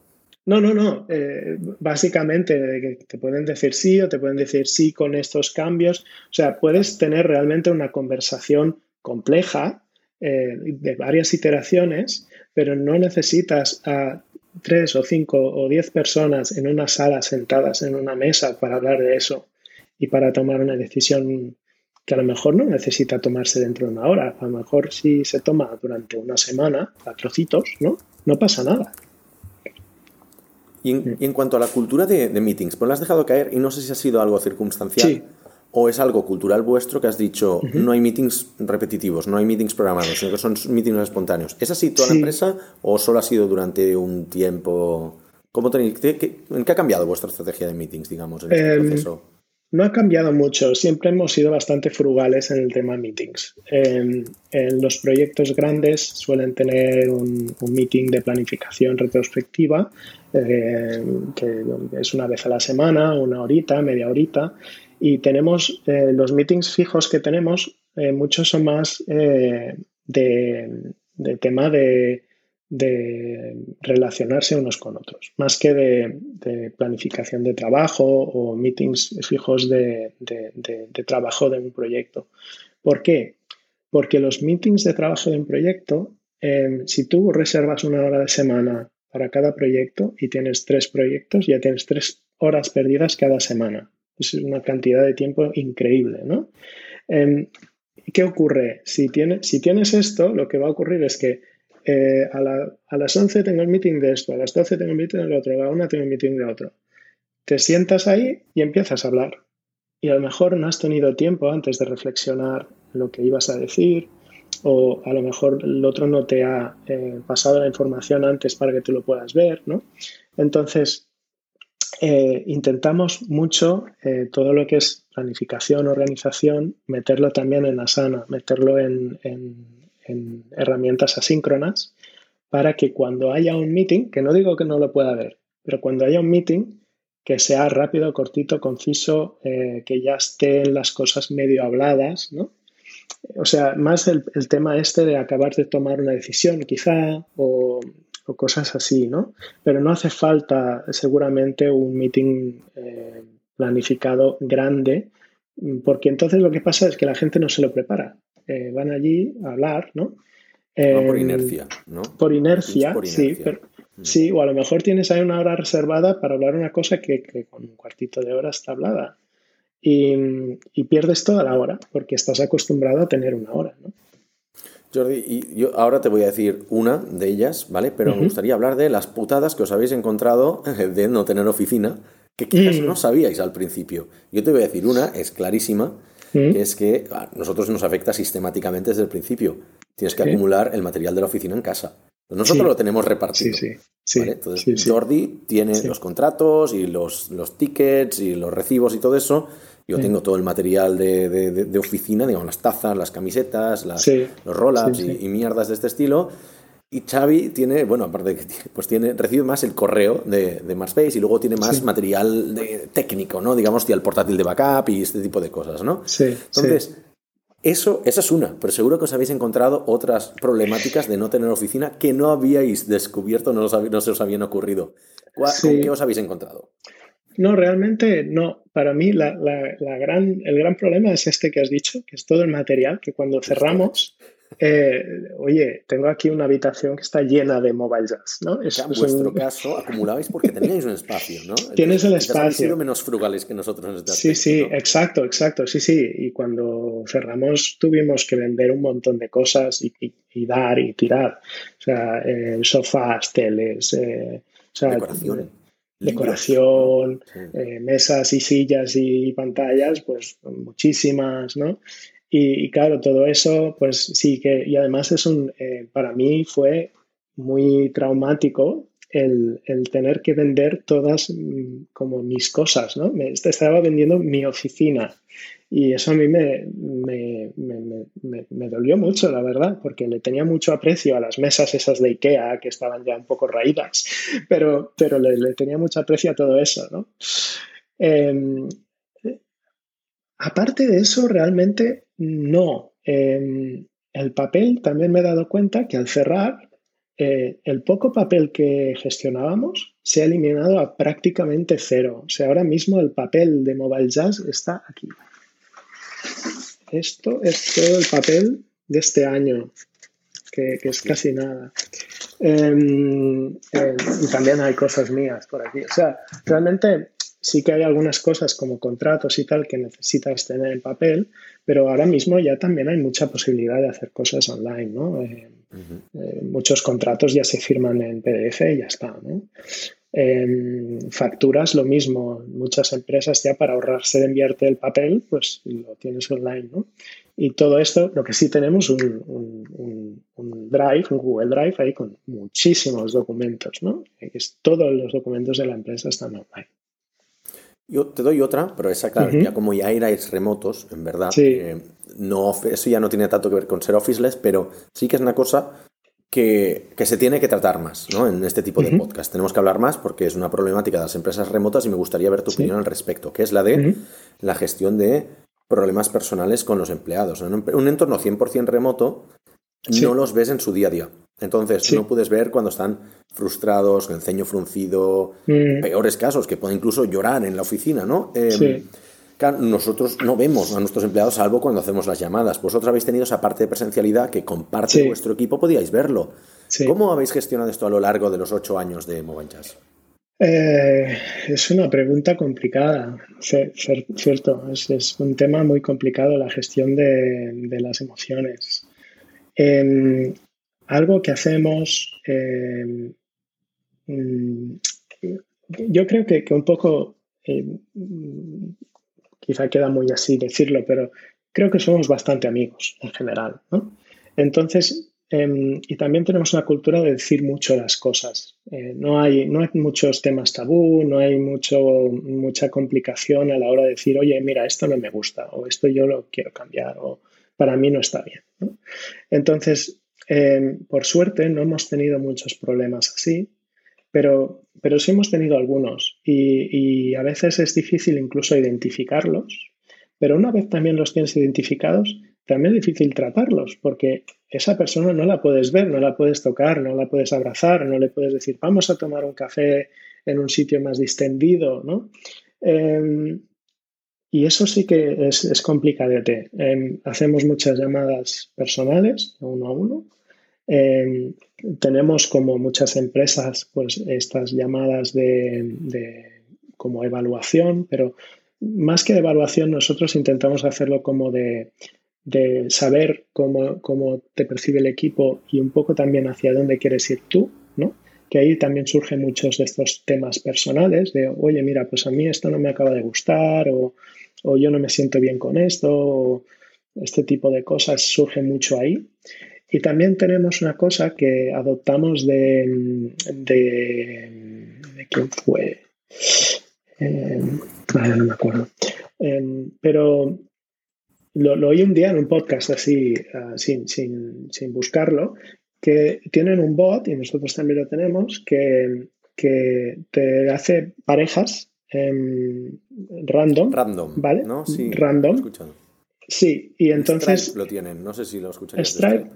No, no, no. Eh, básicamente te pueden decir sí o te pueden decir sí con estos cambios. O sea, puedes tener realmente una conversación compleja eh, de varias iteraciones, pero no necesitas a tres o cinco o diez personas en una sala sentadas en una mesa para hablar de eso y para tomar una decisión que a lo mejor no necesita tomarse dentro de una hora. A lo mejor si se toma durante una semana, a trocitos, ¿no? No pasa nada. Y en, cuanto a la cultura de, meetings, pues la has dejado caer y no sé si ha sido algo circunstancial. ¿O es algo cultural vuestro que has dicho, no hay meetings repetitivos, no hay meetings programados, sino que son meetings espontáneos? ¿Es así toda la empresa o solo ha sido durante un tiempo? ¿Cómo tenéis, ¿En qué ha cambiado vuestra estrategia de meetings, digamos, en este em, proceso? No ha cambiado mucho, siempre hemos sido bastante frugales en el tema meetings. En, los proyectos grandes suelen tener un, meeting de planificación retrospectiva, eh, que es una vez a la semana, una horita, media horita, y tenemos eh, los meetings fijos que tenemos, eh, muchos son más eh, de, tema de, relacionarse unos con otros, más que de, planificación de trabajo o meetings fijos de, trabajo de un proyecto. ¿Por qué? Porque los meetings de trabajo de un proyecto, si tú reservas una hora de semana para cada proyecto y tienes tres proyectos, ya tienes tres horas perdidas cada semana. Es una cantidad de tiempo increíble, ¿no? Em, ¿Qué ocurre? Si, tienes esto, lo que va a ocurrir es que eh, a, las 11 tengo el meeting de esto, a las 12 tengo el meeting del otro, a la 1 tengo el meeting de otro. Te sientas ahí y empiezas a hablar. Y a lo mejor no has tenido tiempo antes de reflexionar lo que ibas a decir, o a lo mejor el otro no te ha eh, pasado la información antes para que tú lo puedas ver, ¿no? Entonces, eh, intentamos mucho eh, todo lo que es planificación, organización, meterlo también en Asana, meterlo en, herramientas asíncronas para que cuando haya un meeting, que no digo que no lo pueda haber, pero cuando haya un meeting, que sea rápido, cortito, conciso, eh, que ya estén las cosas medio habladas, ¿no? O sea, más el, el, tema este de acabar de tomar una decisión, quizá, o cosas así, ¿no? Pero no hace falta seguramente un meeting eh, planificado grande, porque entonces lo que pasa es que la gente no se lo prepara. Eh, van allí a hablar, ¿no? por em, inercia, ¿no? Por inercia, sí, mm. sí, o a lo mejor tienes ahí una hora reservada para hablar una cosa que, con un cuartito de hora está hablada. Y, y, pierdes toda la hora porque estás acostumbrado a tener una hora, ¿no? Jordi, y yo ahora te voy a decir una de ellas, ¿vale? Pero me gustaría hablar de las putadas que os habéis encontrado <laughs> de no tener oficina, que quizás mm. no sabíais al principio. Yo te voy a decir una, es clarísima, mm. que es que a nosotros nos afecta sistemáticamente desde el principio. Tienes que acumular el material de la oficina en casa. Nosotros lo tenemos repartido. Sí, sí. Entonces, Jordi tiene los contratos y los, los tickets y los recibos y todo eso yo tengo todo el material de, oficina, digamos, las tazas, las camisetas, los roll-ups y, mierdas de este estilo. Y Xavi tiene, bueno, aparte de que <laughs> pues tiene, recibe más el correo de, de Marspace y luego tiene más material de, técnico, ¿no? Digamos, el portátil de backup y este tipo de cosas, ¿no? Sí. Entonces, Eso, esa es una, pero seguro que os habéis encontrado otras problemáticas de no tener oficina que no habíais descubierto, no, no se os habían ocurrido. ¿Con qué os habéis encontrado? No, realmente no. Para mí la, gran, el gran problema es este que has dicho, que es todo el material, que cuando cerramos, eh, oye, tengo aquí una habitación que está llena de mobile jazz, ¿no? Es, en vuestro caso acumulabais porque teníais un espacio, ¿no? <laughs> Tienes el espacio. Han sido menos frugales que nosotros en este Sí, sí, exacto, exacto, sí, sí. Y cuando cerramos tuvimos que vender un montón de cosas y, dar y tirar. O sea, eh, sofás, teles, eh, o sea, decoración, eh, mesas y sillas y pantallas, pues muchísimas, ¿no? Y, claro, todo eso, pues sí que, y además es un, eh, para mí fue muy traumático el, tener que vender todas mm, como mis cosas, ¿no? Me estaba vendiendo mi oficina y eso a mí me, me, me, me, dolió mucho, la verdad, porque le tenía mucho aprecio a las mesas esas de Ikea que estaban ya un poco raídas, pero, pero le, tenía mucho aprecio a todo eso, ¿no? Em, aparte de eso, realmente no. Em, el papel también me he dado cuenta que al cerrar eh, el poco papel que gestionábamos se ha eliminado a prácticamente cero. O sea, ahora mismo el papel de Mobile Jazz está aquí. Esto es todo el papel de este año, que, es casi nada. Em, em, y también hay cosas mías por aquí. O sea, realmente sí que hay algunas cosas como contratos y tal que necesitas tener en papel, pero ahora mismo ya también hay mucha posibilidad de hacer cosas online, ¿no? Eh, eh, muchos contratos ya se firman en PDF y ya está, ¿no? Facturas lo mismo, muchas empresas ya para ahorrarse de enviarte el papel, pues lo tienes online, ¿no? Y todo esto, lo que sí tenemos un, un, un, Drive, un Google Drive ahí con muchísimos documentos, ¿no? Es, todos los documentos de la empresa están online. Yo te doy otra, pero esa, claro, ya como ya erais remotos, en verdad, eh, no, eso ya no tiene tanto que ver con ser officeless, pero sí que es una cosa que, se tiene que tratar más ¿no? en este tipo de podcast. Tenemos que hablar más porque es una problemática de las empresas remotas y me gustaría ver tu opinión al respecto, que es la de la gestión de problemas personales con los empleados. En un entorno 100% remoto no los ves en su día a día. Entonces, no puedes ver cuando están frustrados, con el ceño fruncido, peores casos, que pueden incluso llorar en la oficina, ¿no? Nosotros no vemos a nuestros empleados salvo cuando hacemos las llamadas. Vosotros habéis tenido esa parte de presencialidad que comparte vuestro equipo, podíais verlo. ¿Cómo habéis gestionado esto a lo largo de los ocho años de Mobile eh, es una pregunta complicada, cierto. Es, un tema muy complicado la gestión de, las emociones. Em, algo que hacemos, em, mm, yo creo que, un poco, em, quizá queda muy así decirlo, pero creo que somos bastante amigos en general. Entonces, y también tenemos una cultura de decir mucho las cosas. Eh, no, hay, no hay muchos temas tabú, no hay mucho, mucha complicación a la hora de decir, oye, mira, esto no me gusta, o esto yo lo quiero cambiar, o para mí no está bien. Entonces, Em, por suerte no hemos tenido muchos problemas así, pero, pero sí hemos tenido algunos y, a veces es difícil incluso identificarlos, pero una vez también los tienes identificados, también es difícil tratarlos porque esa persona no la puedes ver, no la puedes tocar, no la puedes abrazar, no le puedes decir vamos a tomar un café en un sitio más distendido, ¿no? Em, y eso sí que es, es complicado. Em, hacemos muchas llamadas personales, uno a uno, Em, tenemos como muchas empresas pues estas llamadas de, como evaluación, pero más que evaluación nosotros intentamos hacerlo como de, saber cómo, cómo, te percibe el equipo y un poco también hacia dónde quieres ir tú, ¿no? Que ahí también surgen muchos de estos temas personales de, oye, mira, pues a mí esto no me acaba de gustar o, o yo no me siento bien con esto, o este tipo de cosas surge mucho ahí. Y también tenemos una cosa que adoptamos de, de, quién fue. Eh, no me acuerdo. Em, pero lo, oí un día en un podcast así, ah, sin, sin, sin, buscarlo, que tienen un bot, y nosotros también lo tenemos, que, que te hace parejas em, random. Random. ¿Vale? ¿no? Sí, random. Sí, y entonces. Stripe lo tienen, no sé si lo escuchan. Stripe.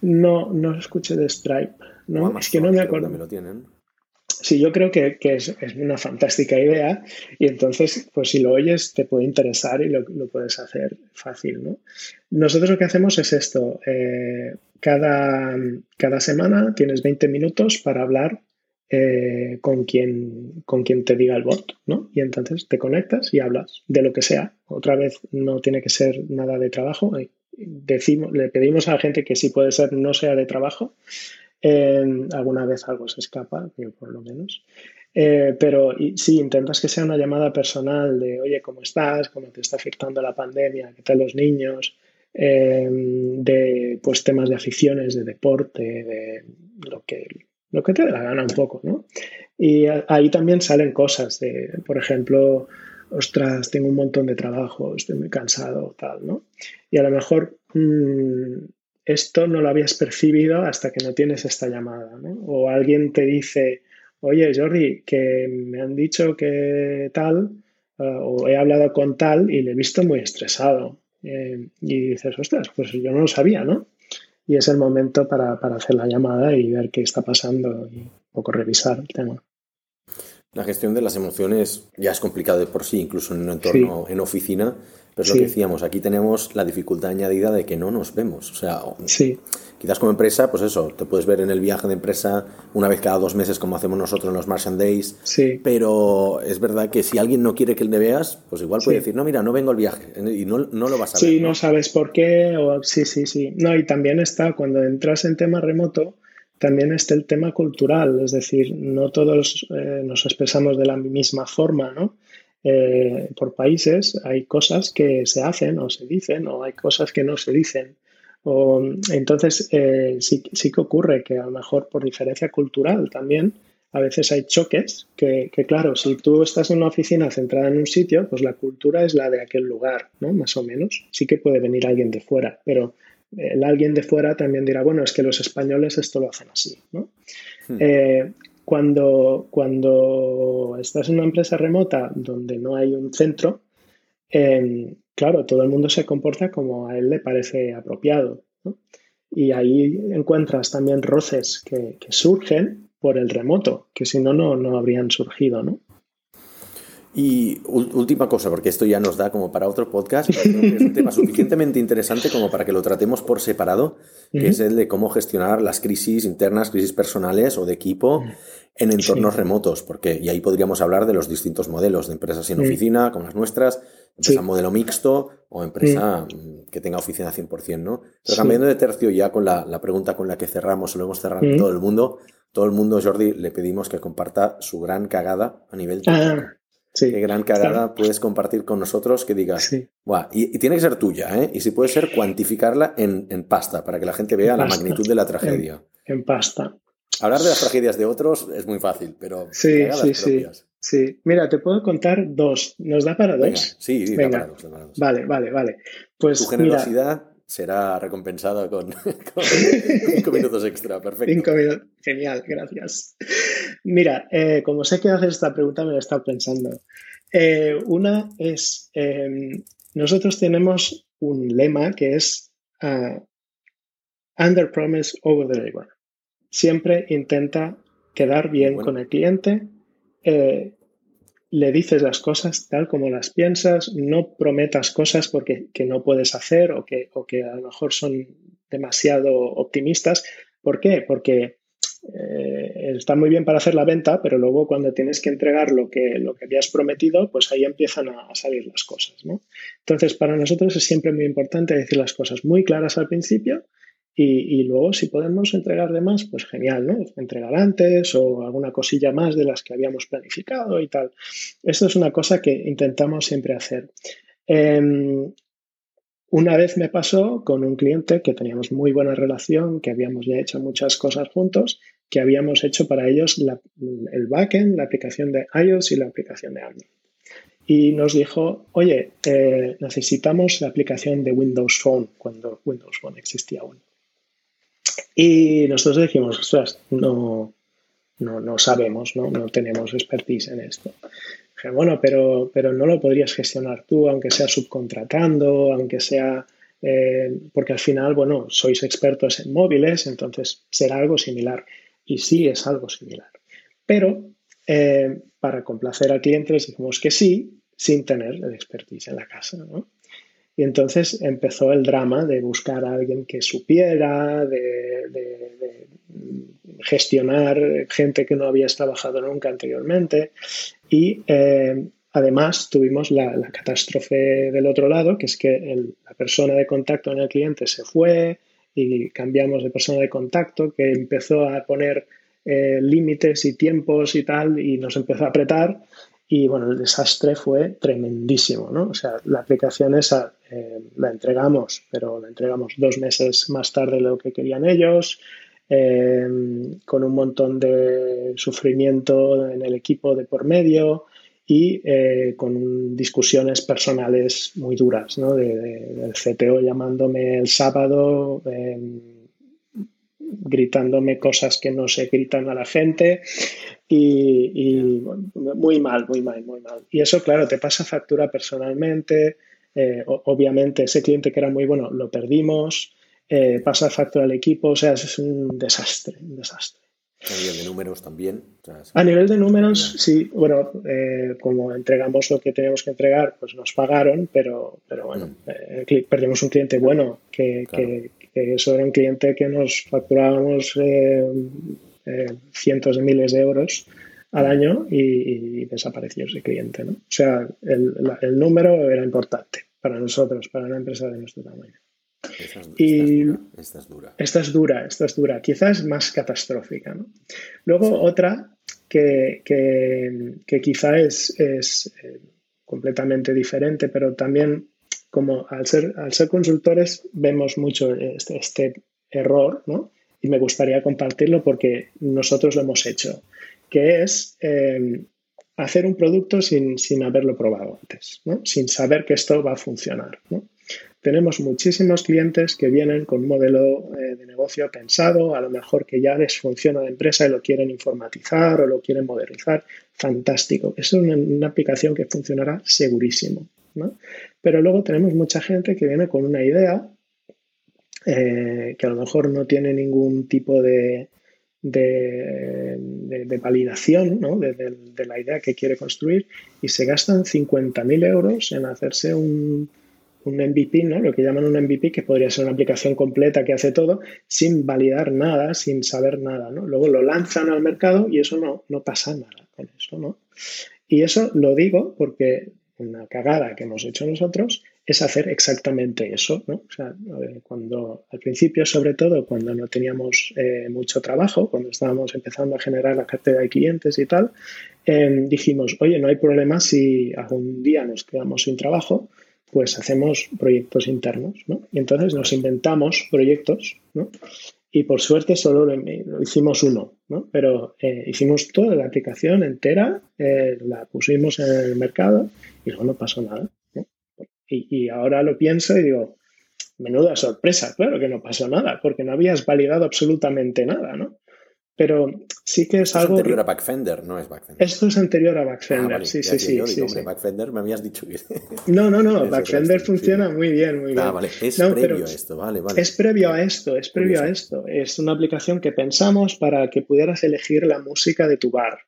No, no escuché de Stripe. ¿no? es que no me acuerdo. lo tienen. Sí, yo creo que, es, una fantástica idea y entonces, pues si lo oyes, te puede interesar y lo, puedes hacer fácil, ¿no? Nosotros lo que hacemos es esto. Eh, cada, cada, semana tienes 20 minutos para hablar eh, con, quien, con quien te diga el bot, ¿no? Y entonces te conectas y hablas de lo que sea. Otra vez no tiene que ser nada de trabajo, decimos, le pedimos a la gente que si puede ser no sea de trabajo. alguna vez algo se escapa, por lo menos. Eh, pero si intentas que sea una llamada personal de, oye, ¿cómo estás? ¿Cómo te está afectando la pandemia? ¿Qué tal los niños? em, de pues temas de aficiones, de deporte, de lo que, lo que te dé la gana un poco, ¿no? Y ahí también salen cosas de, por ejemplo, ostras, tengo un montón de trabajo, estoy muy cansado, tal, ¿no? Y a lo mejor mm, esto no lo habías percibido hasta que no tienes esta llamada, ¿no? O alguien te dice, oye, Jordi, que me han dicho que tal, eh, o he hablado con tal y le he visto muy estresado. Eh, y dices, ostras, pues yo no lo sabía, ¿no? Y es el momento para, para hacer la llamada y ver qué está pasando y un poco revisar el tema. La gestión de las emociones ya es complicado de por sí, incluso en un entorno en oficina, pero es lo que decíamos, aquí tenemos la dificultad añadida de que no nos vemos. O sea, sí. quizás como empresa, pues eso, te puedes ver en el viaje de empresa una vez cada dos meses como hacemos nosotros en los Martian Days, sí. pero es verdad que si alguien no quiere que le veas, pues igual puede decir, no, mira, no vengo al viaje y no, no lo vas a ver. Sí, ¿no? sabes por qué, o sí, sí, sí. No, y también está cuando entras en tema remoto, también está el tema cultural, es decir, no todos eh, nos expresamos de la misma forma, ¿no? Eh, por países hay cosas que se hacen o se dicen o hay cosas que no se dicen. O, entonces, eh, sí, sí, que ocurre que a lo mejor por diferencia cultural también a veces hay choques que, que, claro, si tú estás en una oficina centrada en un sitio, pues la cultura es la de aquel lugar, ¿no? Más o menos. Sí que puede venir alguien de fuera, pero el alguien de fuera también dirá, bueno, es que los españoles esto lo hacen así, ¿no? Hmm. Eh, cuando, cuando estás en una empresa remota donde no hay un centro, em, claro, todo el mundo se comporta como a él le parece apropiado. ¿no? Y ahí encuentras también roces que, que, surgen por el remoto, que si no, no habrían surgido. ¿no? Y última cosa, porque esto ya nos da como para otro podcast, es un tema <laughs> suficientemente interesante como para que lo tratemos por separado, que es el de cómo gestionar las crisis internas, crisis personales o de equipo en entornos remotos, porque y ahí podríamos hablar de los distintos modelos de empresas sin oficina, como las nuestras, empresa modelo mixto o empresa mm, que tenga oficina 100%, ¿no? Pero cambiando de tercio ya con la, la, pregunta con la que cerramos, lo hemos cerrado todo el mundo, todo el mundo, Jordi, le pedimos que comparta su gran cagada a nivel técnico. Ah. Qué gran cagada puedes compartir con nosotros que digas, y, tiene que ser tuya, ¿eh? Y si puede ser, cuantificarla en, pasta para que la gente vea la magnitud de la tragedia. En, pasta. Hablar de las tragedias de otros es muy fácil, pero sí, sí, sí, sí. Mira, te puedo contar dos. ¿Nos da para dos? sí, sí, Da para dos, Vale, vale, vale. Pues tu generosidad será recompensada con, <laughs> <laughs> cinco minutos extra. Perfecto. Cinco minutos. Genial, gracias. Mira, eh, como sé que haces esta pregunta, me la he estado pensando. Eh, una es, em, nosotros tenemos un lema que es uh, under promise, over deliver. Siempre intenta quedar bien con el cliente. Le dices las cosas tal como las piensas, no prometas cosas porque que no puedes hacer o que, o que a lo mejor son demasiado optimistas. ¿Por qué? Porque eh, está muy bien para hacer la venta, pero luego cuando tienes que entregar lo que, lo que habías prometido, pues ahí empiezan a, salir las cosas. Entonces, para nosotros es siempre muy importante decir las cosas muy claras al principio y, luego, si podemos entregar de más, pues genial, ¿no? Entregar antes o alguna cosilla más de las que habíamos planificado y tal. Esto es una cosa que intentamos siempre hacer. Em, una vez me pasó con un cliente que teníamos muy buena relación, que habíamos ya hecho muchas cosas juntos, que habíamos hecho para ellos el backend, la aplicación de iOS y la aplicación de Android. Y nos dijo, oye, eh, necesitamos la aplicación de Windows Phone, cuando Windows Phone existía aún. Y nosotros dijimos, no, no, no sabemos, ¿no? no tenemos expertise en esto. Dije, bueno, pero, pero no lo podrías gestionar tú, aunque sea subcontratando, aunque sea... Eh, porque al final, bueno, sois expertos en móviles, entonces será algo similar. Y sí es algo similar. Pero eh, para complacer al cliente les dijimos que sí, sin tener el expertise en la casa. ¿no? Y entonces empezó el drama de buscar a alguien que supiera, de, gestionar gente que no había trabajado nunca anteriormente. Y eh, además tuvimos la, catástrofe del otro lado, que es que la persona de contacto en el cliente se fue y cambiamos de persona de contacto, que empezó a poner eh, límites y tiempos y tal, y nos empezó a apretar Y bueno, el desastre fue tremendísimo, ¿no? O sea, la aplicación esa eh, la entregamos, pero la entregamos dos meses más tarde de lo que querían ellos, eh, con un montón de sufrimiento en el equipo de por medio y eh, con discusiones personales muy duras, ¿no? De, del CTO llamándome el sábado gritándome cosas que no se gritan a la gente y, muy mal, muy mal, muy mal. Y eso, claro, te pasa factura personalmente. Eh, obviamente, ese cliente que era muy bueno lo perdimos, eh, pasa factura al equipo, o sea, es un desastre, un desastre. A nivel de números también. A nivel de números, sí, bueno, eh, como entregamos lo que teníamos que entregar, pues nos pagaron, pero, pero bueno, mm. perdimos un cliente bueno que, eso era un cliente que nos facturábamos eh, eh, cientos de miles de euros al año y, desapareció ese cliente. ¿no? O sea, el, número era importante para nosotros, para una empresa de nuestro tamaño. Esta, y esta es dura. Esta es dura, esta es dura. Quizás más catastrófica. ¿no? Luego otra que, que, quizá es, es eh, completamente diferente, pero también como al ser, al ser consultores vemos mucho este, este, error, ¿no? Y me gustaría compartirlo porque nosotros lo hemos hecho, que es eh, hacer un producto sin, haberlo probado antes, ¿no? sin saber que esto va a funcionar. ¿no? Tenemos muchísimos clientes que vienen con un modelo eh, de negocio pensado, a lo mejor que ya les funciona la empresa y lo quieren informatizar o lo quieren modernizar. Fantástico. Es una aplicación que funcionará segurísimo. Pero luego tenemos mucha gente que viene con una idea eh, que a lo mejor no tiene ningún tipo de, de, validación de, la idea que quiere construir y se gastan 50.000 euros en hacerse un, un MVP, ¿no? lo que llaman un MVP, que podría ser una aplicación completa que hace todo, sin validar nada, sin saber nada. ¿no? Luego lo lanzan al mercado y eso no, no pasa nada con eso. ¿no? Y eso lo digo porque una cagada que hemos hecho nosotros es hacer exactamente eso. ¿no? O sea, cuando al principio, sobre todo, cuando no teníamos eh, mucho trabajo, cuando estábamos empezando a generar la cartera de clientes y tal, em, dijimos, oye, no hay problema si algún día nos quedamos sin trabajo, pues hacemos proyectos internos. ¿no? Y entonces nos inventamos proyectos ¿no? Y por suerte solo lo, hicimos uno, ¿no? pero eh, hicimos toda la aplicación entera, eh, la pusimos en el mercado y luego no pasó nada. Y, ahora lo pienso y digo, menuda sorpresa, claro que no pasó nada, porque no habías validado absolutamente nada, ¿no? Pero sí que es Esto algo. Es anterior a Backfender, no es Backfender. Esto es anterior a Backfender, ah, sí, sí, sí. Yo sí, hombre, Backfender me habías dicho que. <laughs> <laughs> No, no, no, Backfender funciona muy bien, muy bien. Ah, vale, es previo a esto, vale, vale. Es previo a esto, es previo a esto. Es una aplicación que pensamos para que pudieras elegir la música de tu bar,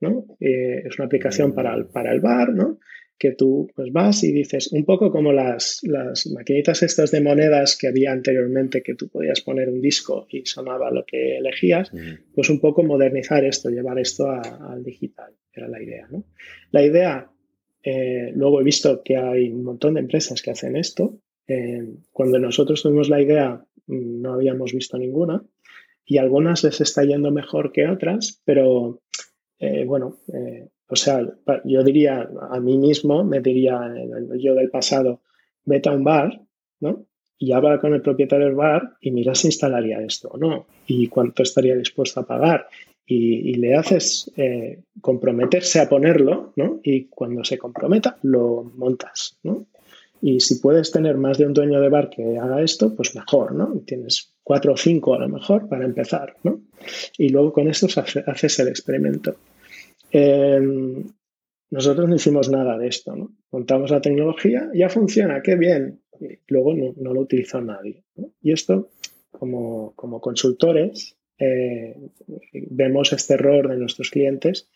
¿no? Eh, es una aplicación mm. para, el, para el bar, ¿no? Que tú pues vas y dices, un poco como las, las maquinitas estas de monedas que había anteriormente, que tú podías poner un disco y sonaba lo que elegías, pues un poco modernizar esto, llevar esto al digital, era la idea. ¿no? La idea, eh, luego he visto que hay un montón de empresas que hacen esto. Eh, cuando nosotros tuvimos la idea, mm, no habíamos visto ninguna y algunas les está yendo mejor que otras, pero eh, bueno, o sea, yo diría a mí mismo, me diría yo del pasado, vete a un bar, ¿no? Y habla con el propietario del bar y mira si instalaría esto o no, y cuánto estaría dispuesto a pagar. Y, le haces eh, comprometerse a ponerlo, ¿no? Y cuando se comprometa, lo montas, ¿no? Y si puedes tener más de un dueño de bar que haga esto, pues mejor, ¿no? Tienes cuatro o cinco a lo mejor para empezar, ¿no? Y luego con esto haces el experimento. Em, nosotros no hicimos nada de esto, ¿no? Montamos la tecnología, ya funciona, qué bien. Luego no, lo utilizó nadie. Y esto, como, consultores, eh, vemos este error de nuestros clientes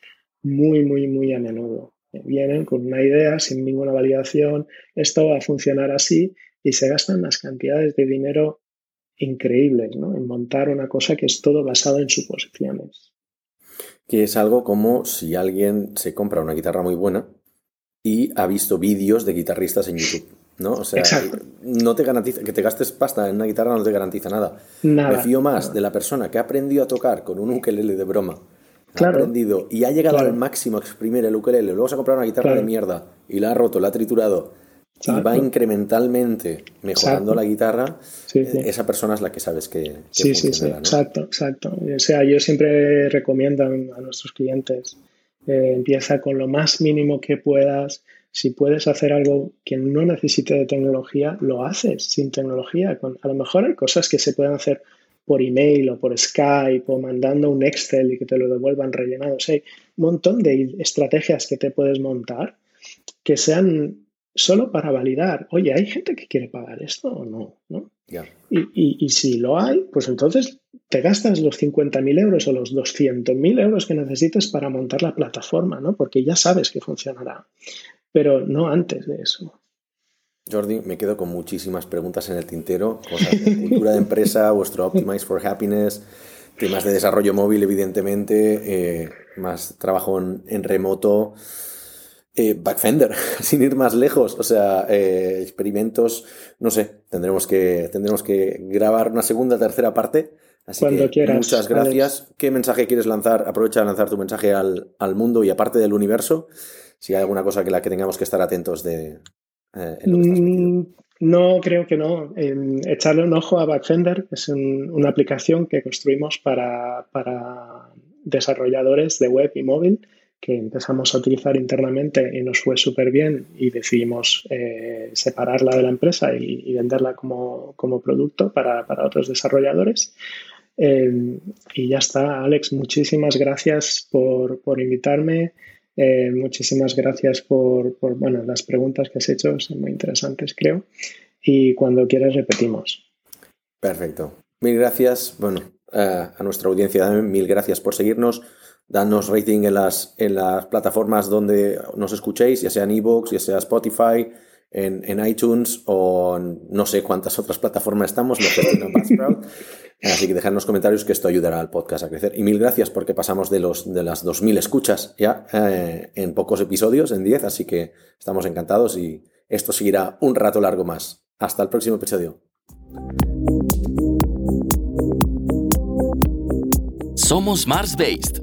muy, muy, muy a menudo. Vienen con una idea sin ninguna validación, esto va a funcionar así y se gastan unas cantidades de dinero increíbles en montar una cosa que es todo basado en suposiciones que es algo como si alguien se compra una guitarra muy buena y ha visto vídeos de guitarristas en YouTube. ¿no? O sea, no te garantiza que te gastes pasta en una guitarra no te garantiza nada. Me fío más de la persona que ha aprendido a tocar con un ukelele de broma ha aprendido y ha llegado al máximo a exprimir el ukelele, luego se ha comprado una guitarra de mierda y la ha roto, la ha triturado y va incrementalmente mejorando la guitarra, eh, esa persona es la que sabes que, sí, sí, sí, exacto, exacto. O sea, yo siempre recomiendo a nuestros clientes, eh, empieza con lo más mínimo que puedas, si puedes hacer algo que no necesite de tecnología, lo haces sin tecnología. a lo mejor hay cosas que se pueden hacer por email o por Skype o mandando un Excel y que te lo devuelvan rellenado. O hay un montón de estrategias que te puedes montar que sean solo para validar, oye, ¿hay gente que quiere pagar esto o no? ¿no? Y, y, si lo hay, pues entonces te gastas los 50.000 euros o los 200.000 euros que necesites para montar la plataforma, ¿no? Porque ya sabes que funcionará pero no antes de eso. Jordi, me quedo con muchísimas preguntas en el tintero, cosas de cultura de empresa, <laughs> vuestro Optimize for Happiness, temas de desarrollo móvil, evidentemente, eh, más trabajo en, remoto, eh, Backfender, <laughs> sin ir más lejos, o sea, eh, experimentos, no sé, tendremos que, tendremos que grabar una segunda, tercera parte. Así Cuando que muchas gracias. ¿Qué mensaje quieres lanzar? Aprovecha de lanzar tu mensaje al, al mundo y aparte del universo si hay alguna cosa que la que tengamos que estar atentos de eh, mm, No, creo que no. echarle un ojo a Backfender es una aplicación que construimos para, desarrolladores de web y móvil que empezamos a utilizar internamente y nos fue súper bien y decidimos eh, separarla de la empresa y, venderla como, producto para, otros desarrolladores. Eh, y ya está, Alex, muchísimas gracias por, por invitarme. Eh, muchísimas gracias por, bueno, las preguntas que has hecho, son muy interesantes, creo. Y cuando quieras repetimos. Perfecto. Mil gracias. Bueno, a nuestra audiencia, mil gracias por seguirnos. Danos rating en las, en las plataformas donde nos escuchéis, ya sea en iVoox, ya sea Spotify, en, iTunes o no sé cuántas otras plataformas estamos, lo Buzzsprout. Así que dejad en los comentarios que esto ayudará al podcast a crecer. Y mil gracias porque pasamos de, los, de las 2.000 escuchas ya eh, en pocos episodios, en 10, así que estamos encantados y esto seguirá un rato largo más. Hasta el próximo episodio. Somos Mars Based,